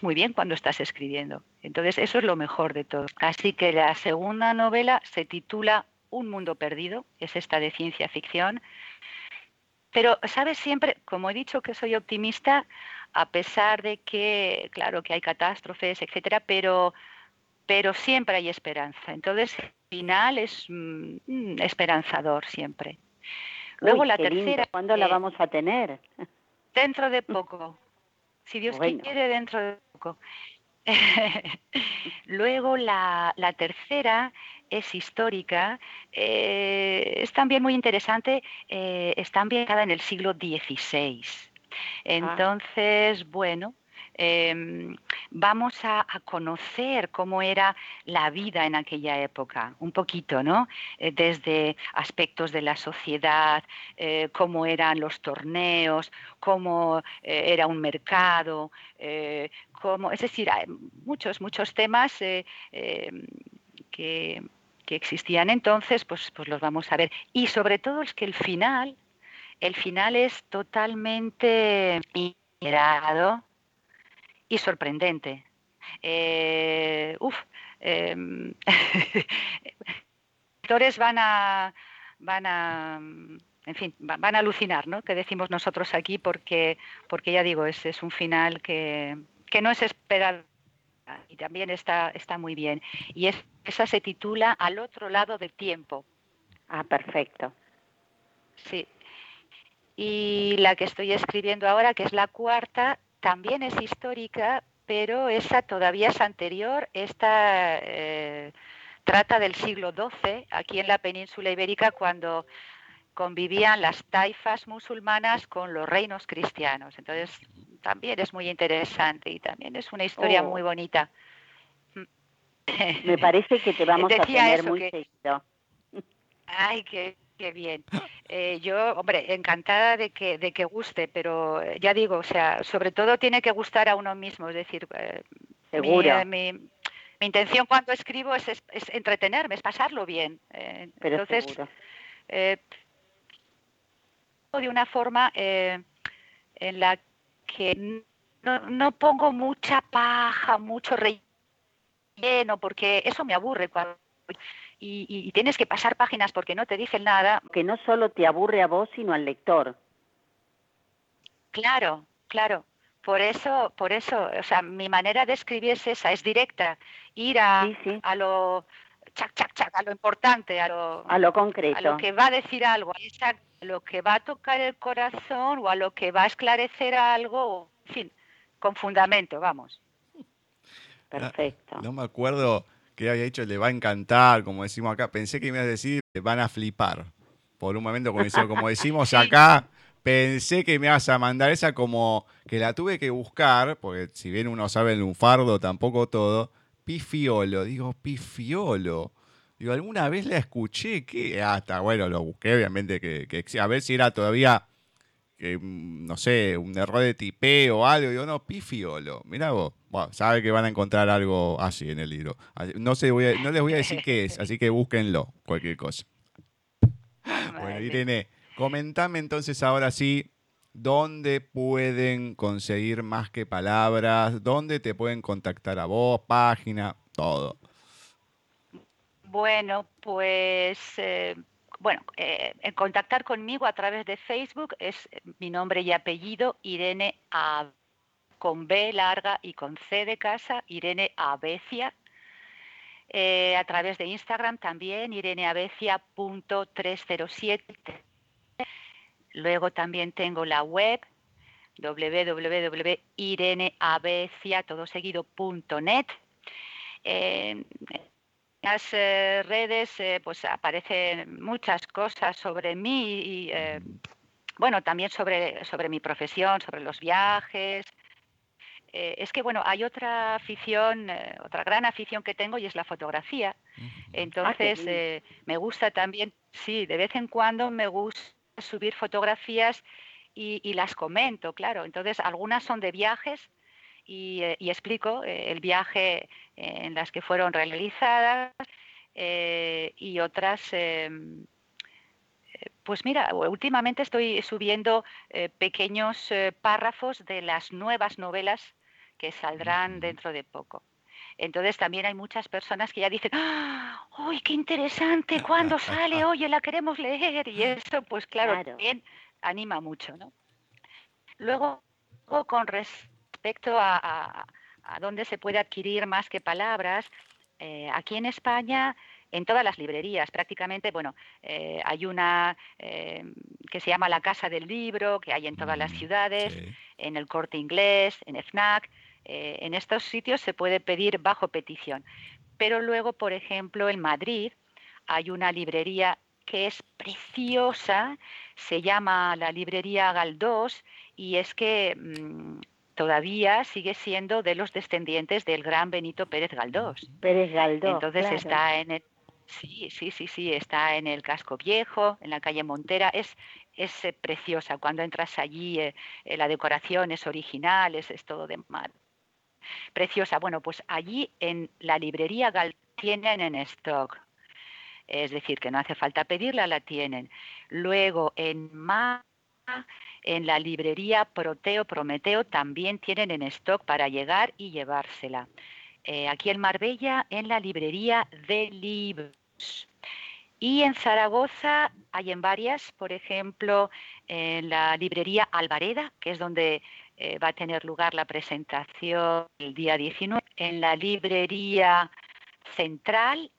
muy bien cuando estás escribiendo. Entonces, eso es lo mejor de todo. Así que la segunda novela se titula Un mundo perdido, es esta de ciencia ficción. Pero, ¿sabes? Siempre, como he dicho que soy optimista, a pesar de que, claro, que hay catástrofes, etcétera, pero, pero siempre hay esperanza. Entonces, el final es mm, esperanzador siempre. Luego la tercera. ¿Cuándo la vamos a tener? Dentro de poco. Si Dios quiere, dentro de poco. Luego la, tercera es histórica, eh, es también muy interesante, eh, está ambientada en el siglo XVI. Ah. Entonces, bueno, Em, vamos a, conocer cómo era la vida en aquella época, un poquito, ¿no? Eh, desde aspectos de la sociedad, eh, cómo eran los torneos, cómo eh, era un mercado, cómo, es decir, hay muchos, muchos temas em, que, existían entonces, pues, pues los vamos a ver. Y sobre todo es que el final, el final es totalmente inesperado, y sorprendente. Eh, uf, lectores van a, van a, en fin, van a alucinar, ¿no? Que decimos nosotros aquí porque, porque ya digo, es, es un final que, que no es esperado y también está, está muy bien. Y es, esa se titula Al otro lado del tiempo. Ah, perfecto. Sí. Y la que estoy escribiendo ahora, que es la cuarta, también es histórica, pero esa todavía es anterior. Esta eh, trata del siglo XII, aquí en la península ibérica, cuando convivían las taifas musulmanas con los reinos cristianos. Entonces, también es muy interesante y también es una historia oh. muy bonita. Me parece que te vamos a tener muy seguido. Ay, qué, Qué bien. Eh, yo, hombre, encantada de que, de que guste, pero eh, ya digo, o sea, sobre todo tiene que gustar a uno mismo, es decir, eh, Seguro. Mi, mi, intención cuando escribo es, es, entretenerme, es pasarlo bien. pero entonces, de una forma en la que no, no pongo mucha paja, mucho relleno, porque eso me aburre cuando y, tienes que pasar páginas porque no te dicen nada. Que no solo te aburre a vos, sino al lector. Claro, claro. Por eso, por eso, o sea, mi manera de escribir es esa, es directa, ir a, a lo chac, chac, chac, a lo importante, a lo, a lo concreto. A lo que va a decir algo, a lo que va a tocar el corazón o a lo que va a esclarecer algo, en fin, con fundamento, vamos. Perfecto. no me acuerdo que había dicho le va a encantar, como decimos acá. Pensé que me ibas a decir van a flipar. Por un momento, como, como decimos acá, pensé que me ibas a mandar esa como que la tuve que buscar, porque si bien uno sabe el lunfardo, tampoco todo. Pifiolo, digo, pifiolo. Digo, alguna vez la escuché, que hasta, bueno, lo busqué, obviamente, que, que a ver si era todavía mm, no sé, un error de tipeo o algo. Digo, no, pifiolo. Mira vos. Bueno, sabe que van a encontrar algo así en el libro. No, sé, no les voy a decir qué es, así que búsquenlo, cualquier cosa. Bueno, Irene, comentame entonces ahora sí, ¿dónde pueden conseguir más que palabras? ¿Dónde te pueden contactar a vos? Página, todo. Bueno, pues eh, bueno, eh, contactar conmigo a través de Facebook es mi nombre y apellido, Irene A, con B larga y con C de casa, Irene Abecia. Eh, a través de Instagram también, ireneabecia.307. Luego también tengo la web www.ireneabecia.net las eh, redes eh, pues aparecen muchas cosas sobre mí y eh, bueno también sobre, sobre mi profesión, sobre los viajes. es que bueno, hay otra afición, otra gran afición que tengo y es la fotografía. Ah, Entonces me gusta también, sí, de vez en cuando me gusta subir fotografías y, y las comento, claro. Entonces algunas son de viajes eh, y, explico eh, el viaje en las que fueron realizadas eh, y otras pues mira, últimamente estoy subiendo pequeños párrafos de las nuevas novelas que saldrán dentro de poco. Entonces también hay muchas personas que ya dicen, ¡Ah! ¡Uy, qué interesante! ¿Cuándo sale? Oye, la queremos leer. Y eso, pues claro, también anima mucho, ¿no? Luego, con respecto a, dónde se puede adquirir más que palabras, eh, aquí en España en todas las librerías prácticamente. Bueno, eh, hay una eh, que se llama la Casa del Libro, que hay en todas las mm, ciudades, en el corte inglés, en FNAC. Eh, en estos sitios se puede pedir bajo petición. Pero luego, por ejemplo, en Madrid hay una librería que es preciosa, se llama la librería Galdós y es que mm, todavía sigue siendo de los descendientes del gran Benito Pérez Galdós. Pérez Galdós. Entonces está en el, Sí, sí, sí, sí, está en el casco viejo, en la calle Montera. Es, es eh, preciosa. Cuando entras allí, eh, eh, la decoración es original, es, todo de mar. Preciosa. Bueno, pues allí en la librería Gal tienen en stock. Es decir, que no hace falta pedirla, la tienen. Luego en en la librería Proteo Prometeo también tienen en stock para llegar y llevársela. aquí en Marbella, en la librería de libros. Y en Zaragoza hay en varias, por ejemplo, en la librería Alvareda, que es donde eh, va a tener lugar la presentación el día 19, en la librería Central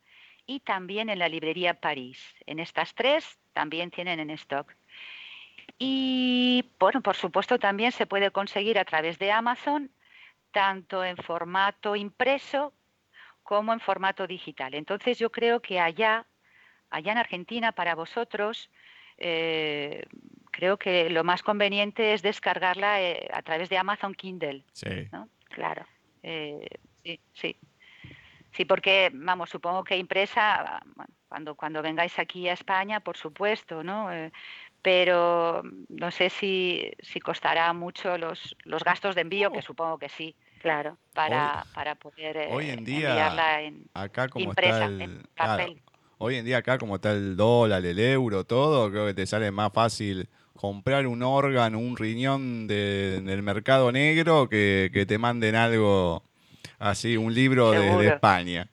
y también en la librería París. En estas tres también tienen en stock. Y bueno, por supuesto también se puede conseguir a través de Amazon, tanto en formato impreso como en formato digital. Entonces yo creo que allá, allá en Argentina, para vosotros, eh, creo que lo más conveniente es descargarla eh, a través de Amazon Kindle. Sí. Claro. Eh, sí, sí. Sí, porque, vamos, supongo que impresa, cuando, cuando vengáis aquí a España, por supuesto, ¿no? Pero no sé si, si costará mucho los, los gastos de envío, que oh. supongo que sí. Claro. Para, para poder eh, hoy en día, enviarla en acá como está el, papel. hoy en día acá como está el dólar, el euro, todo, creo que te sale más fácil comprar un órgano, un riñón de, del mercado negro que, que te manden algo así, un libro de, España.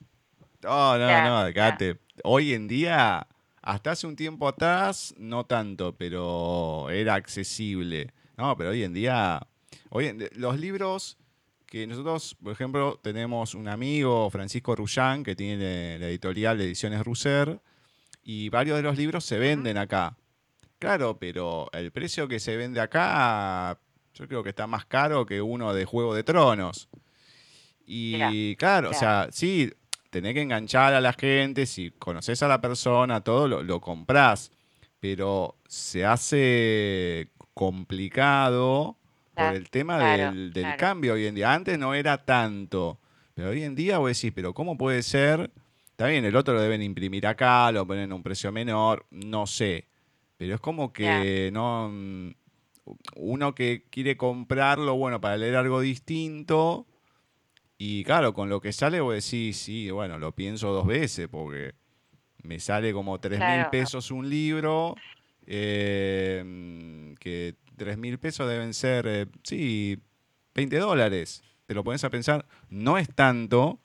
No, no, no, acá hoy en día, hasta hace un tiempo atrás, no tanto, pero era accesible. No, pero hoy en día, hoy en, los libros que nosotros, por ejemplo, tenemos un amigo, Francisco Rullán, que tiene la editorial de Ediciones Russer, y varios de los libros se venden acá. Claro, pero el precio que se vende acá, yo creo que está más caro que uno de Juego de Tronos. Y claro, o sea, sí, tenés que enganchar a la gente, si conoces a la persona, todo lo, lo comprás, pero se hace complicado por el tema del, cambio hoy en día. Antes no era tanto, pero hoy en día vos decís, pero ¿cómo puede ser? Está bien, el otro lo deben imprimir acá, lo ponen a un precio menor, no sé. Pero es como que no. Mm, uno que quiere comprarlo, bueno, para leer algo distinto. Y claro, con lo que sale vos decís, sí, bueno, lo pienso dos veces porque me sale como tres mil pesos un libro. Eh, que 3 mil pesos deben ser, eh, sí, 20 dólares. Te lo pones a pensar, no es tanto,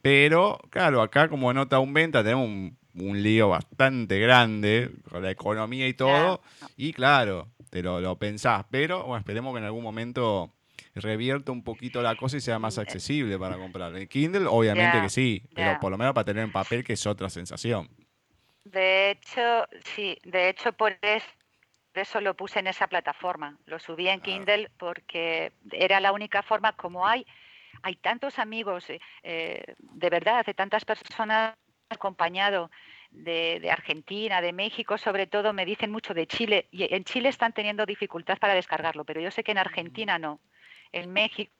pero claro, acá como nota un venta tenemos un, lío bastante grande con la economía y todo. Y claro, te lo, lo pensás, pero bueno, esperemos que en algún momento revierta un poquito la cosa y sea más accesible para comprar. En Kindle, obviamente que sí, pero por lo menos para tener en papel, que es otra sensación. De hecho, sí, de hecho, por eso eso lo puse en esa plataforma. Lo subí en Kindle porque era la única forma como hay. Hay tantos amigos, eh, eh, de verdad, de tantas personas acompañado de, de, Argentina, de México, sobre todo, me dicen mucho de Chile. Y en Chile están teniendo dificultad para descargarlo, pero yo sé que en Argentina no. En México,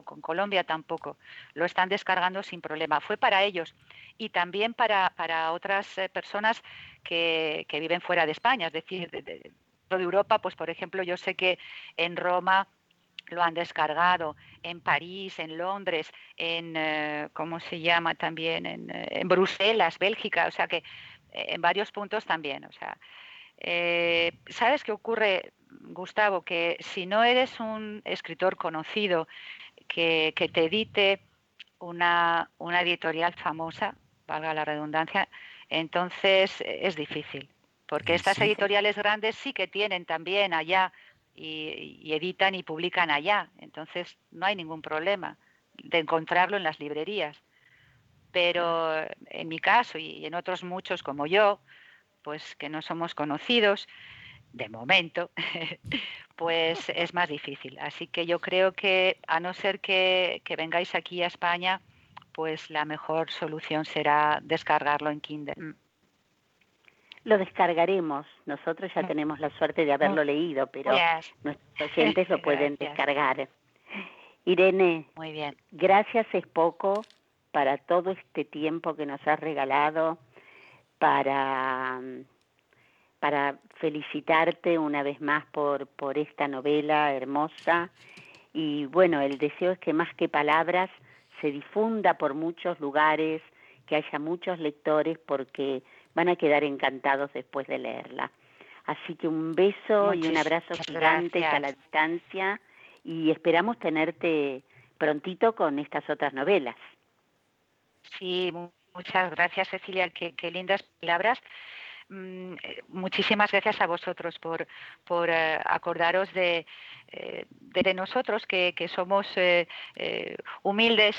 con Colombia tampoco. Lo están descargando sin problema. Fue para ellos y también para, para otras eh, personas que, que, viven fuera de España, es decir, de, de Europa, pues por ejemplo, yo sé que en Roma lo han descargado, en París, en Londres, en, eh, ¿cómo se llama también? En, eh, en, Bruselas, Bélgica, o sea que en varios puntos también, o sea, ¿Sabes qué ocurre, Gustavo? Que si no eres un escritor conocido que, te edite una, editorial famosa, valga la redundancia, entonces es difícil. Porque estas editoriales grandes sí que tienen también allá y, editan y publican allá. Entonces no hay ningún problema de encontrarlo en las librerías. Pero en mi caso y en otros muchos como yo, pues que no somos conocidos, de momento, pues es más difícil. Así que yo creo que a no ser que, vengáis aquí a España, pues la mejor solución será descargarlo en Kindle. Mm. Lo descargaremos. Nosotros ya mm. tenemos la suerte de haberlo mm. leído, pero nuestros oyentes lo pueden descargar. Irene, Muy bien. gracias es poco para todo este tiempo que nos has regalado, para, para felicitarte una vez más por, por esta novela hermosa. Y bueno, el deseo es que más que palabras se difunda por muchos lugares, que haya muchos lectores porque van a quedar encantados después de leerla. Así que un beso y un abrazo gigante a la distancia y esperamos tenerte prontito con estas otras novelas. Sí, muchas gracias Cecilia, qué, lindas palabras. Mm, eh, muchísimas gracias a vosotros por, eh, acordaros de, eh, de, nosotros que, somos humildes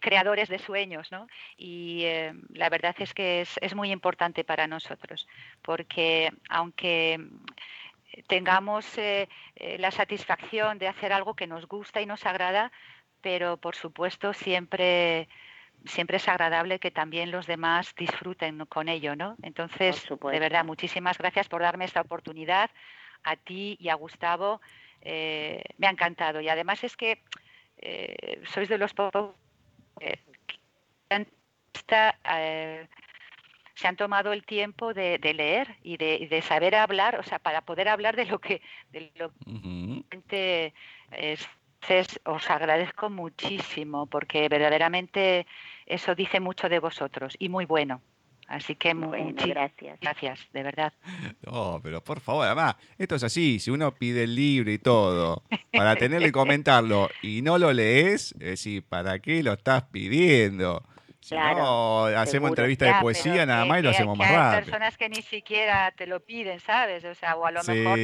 creadores de sueños. ¿no? Y la verdad es que es, muy importante para nosotros, porque aunque tengamos la satisfacción de hacer algo que nos gusta y nos agrada, pero por supuesto siempre siempre es agradable que también los demás disfruten con ello, ¿no? Entonces, de verdad, muchísimas gracias por darme esta oportunidad a ti y a Gustavo. Eh, me ha encantado y además es que eh, sois de los pocos que eh, se han tomado el tiempo de, leer y de, saber hablar, o sea, para poder hablar de lo que de lo que es os agradezco muchísimo porque verdaderamente eso dice mucho de vosotros y muy bueno. Así que muchas gracias. Gracias, de verdad. No, pero por favor, además, esto es así, si uno pide el libro y todo, para tenerle que comentarlo y no lo lees, es decir, ¿para qué lo estás pidiendo? Si no, hacemos entrevista de poesía nada más y lo hacemos más rápido. Hay personas que ni siquiera te lo piden, ¿sabes? O sea, o a lo mejor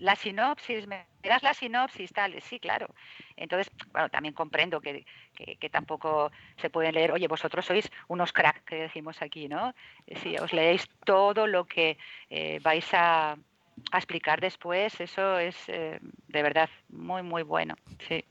la sinopsis, me das la sinopsis, tal, sí, claro. Entonces, bueno, también comprendo que, que, tampoco se pueden leer, oye, vosotros sois unos crack, que decimos aquí, ¿no? Si os leéis todo lo que eh, vais a, a, explicar después, eso es eh, de verdad muy, muy bueno, sí.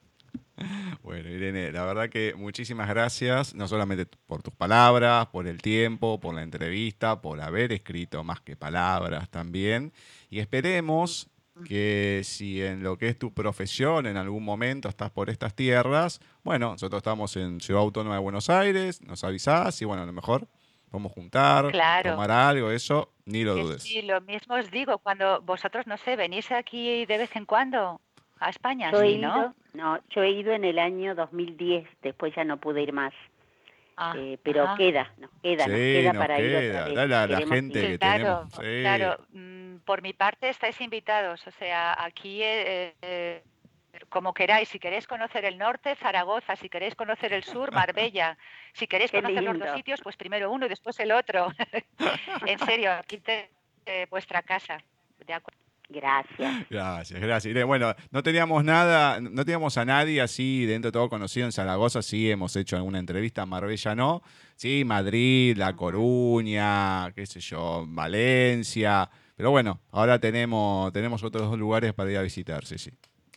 Bueno, Irene, la verdad que muchísimas gracias, no solamente por tus palabras, por el tiempo, por la entrevista, por haber escrito más que palabras también. Y esperemos que si en lo que es tu profesión en algún momento estás por estas tierras, bueno, nosotros estamos en Ciudad Autónoma de Buenos Aires, nos avisás y bueno, a lo mejor podemos juntar, tomar algo, eso, ni lo dudes. Sí, lo mismo os digo, cuando vosotros, no sé, venís aquí de vez en cuando, a España, yo sí, ¿no? no, yo he ido en el año 2010, después ya no pude ir más. Ah, eh, pero queda, nos queda, nos queda para ir otra La, la, gente que claro, tenemos. Claro, mm, por mi parte estáis invitados, o sea, aquí eh, eh, como queráis, si queréis conocer el norte, Zaragoza, si queréis conocer el sur, Marbella, si queréis conocer los dos sitios, pues primero uno y después el otro. en serio, aquí te, vuestra casa. De acuerdo. Gracias. Gracias, gracias. Bueno, no teníamos nada, no teníamos a nadie así dentro de todo conocido en Zaragoza, sí hemos hecho alguna entrevista, Marbella no, sí, Madrid, La Coruña, qué sé yo, Valencia, pero bueno, ahora tenemos, tenemos otros dos lugares para ir a visitar, sí, sí.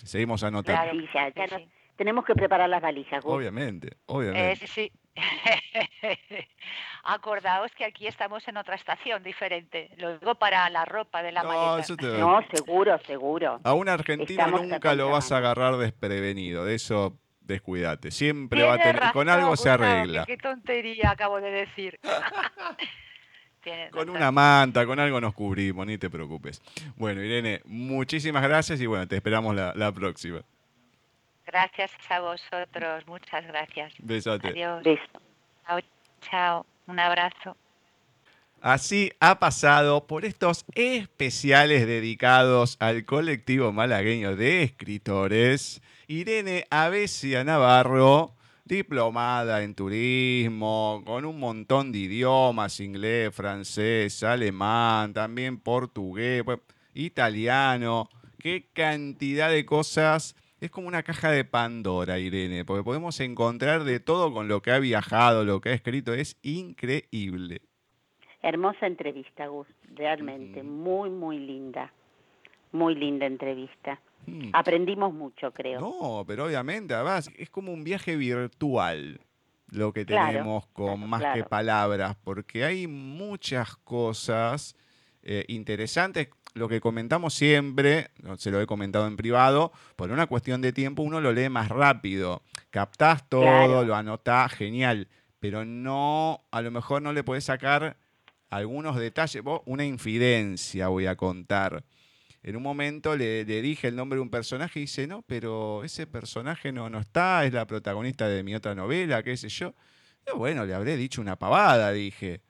Seguimos anotando. Claro, ya, tenemos que preparar las valijas. Obviamente, obviamente. Eh, sí. Acordaos que aquí estamos en otra estación diferente. Lo digo para la ropa de la no, No, seguro, seguro. A un argentino nunca lo vas a agarrar desprevenido. De eso descuídate. Siempre va a tener. con algo se arregla. Qué tontería acabo de decir. con una manta, con algo nos cubrimos, ni te preocupes. Bueno, Irene, muchísimas gracias y bueno, te esperamos la próxima. Gracias a vosotros, muchas gracias. Besote. Adiós. Chao, chao. Un abrazo. Así ha pasado por estos especiales dedicados al colectivo malagueño de escritores, Irene Avesia Navarro, diplomada en turismo, con un montón de idiomas, inglés, francés, alemán, también portugués, italiano, qué cantidad de cosas. Es como una caja de Pandora, Irene, porque podemos encontrar de todo con lo que ha viajado, lo que ha escrito, es increíble. Hermosa entrevista, Gus, realmente, muy, muy linda. Muy linda entrevista. Hmm. Aprendimos mucho, creo. No, pero obviamente, además, es como un viaje virtual lo que Claro, tenemos con claro, más que palabras, porque hay muchas cosas eh, interesantes. Lo que comentamos siempre, se lo he comentado en privado, por una cuestión de tiempo uno lo lee más rápido. Captás todo, Claro. lo anotás, genial, pero no, a lo mejor no le podés sacar algunos detalles. Vos, una infidencia voy a contar. En un momento le, le dije el nombre de un personaje y dice, no, pero ese personaje no, no está, es la protagonista de mi otra novela, qué sé yo. Y bueno, le habré dicho una pavada, dije.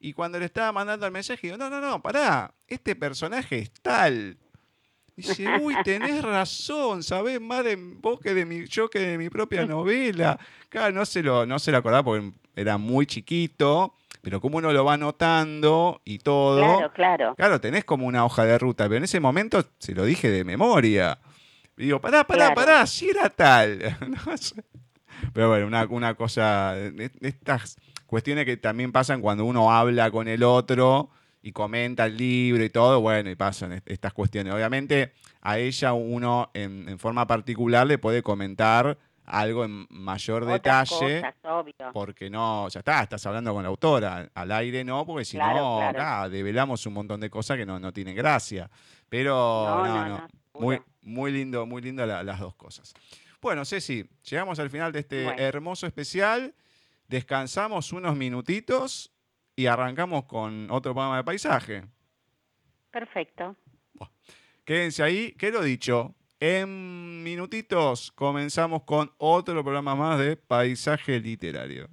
Y cuando le estaba mandando el mensaje, digo, no, no, no, pará, este personaje es tal. Dice, uy, tenés razón, sabés más de vos que de mi, yo que de mi propia novela. Claro, no se lo, no se lo acordaba porque era muy chiquito, pero como uno lo va anotando y todo. Claro, claro. Claro, tenés como una hoja de ruta, pero en ese momento se lo dije de memoria. Y digo, pará, pará, Claro. pará, si era tal. No sé. Pero bueno, una, una cosa, estas cuestiones que también pasan cuando uno habla con el otro y comenta el libro y todo, bueno, y pasan est- estas cuestiones. Obviamente a ella uno en, en forma particular le puede comentar algo en mayor Otras detalle. cosas. Porque no, ya está, estás hablando con la autora. Al aire no, porque si Claro, no, claro. acá develamos un montón de cosas que no, no tienen gracia. Pero No, no, no, no. no, muy, muy lindo, muy lindo la- las dos cosas. Bueno, Ceci, llegamos al final de este Bueno. hermoso especial. Descansamos unos minutitos y arrancamos con otro programa de paisaje. Perfecto. Quédense ahí, que lo dicho. En minutitos comenzamos con otro programa más de paisaje literario.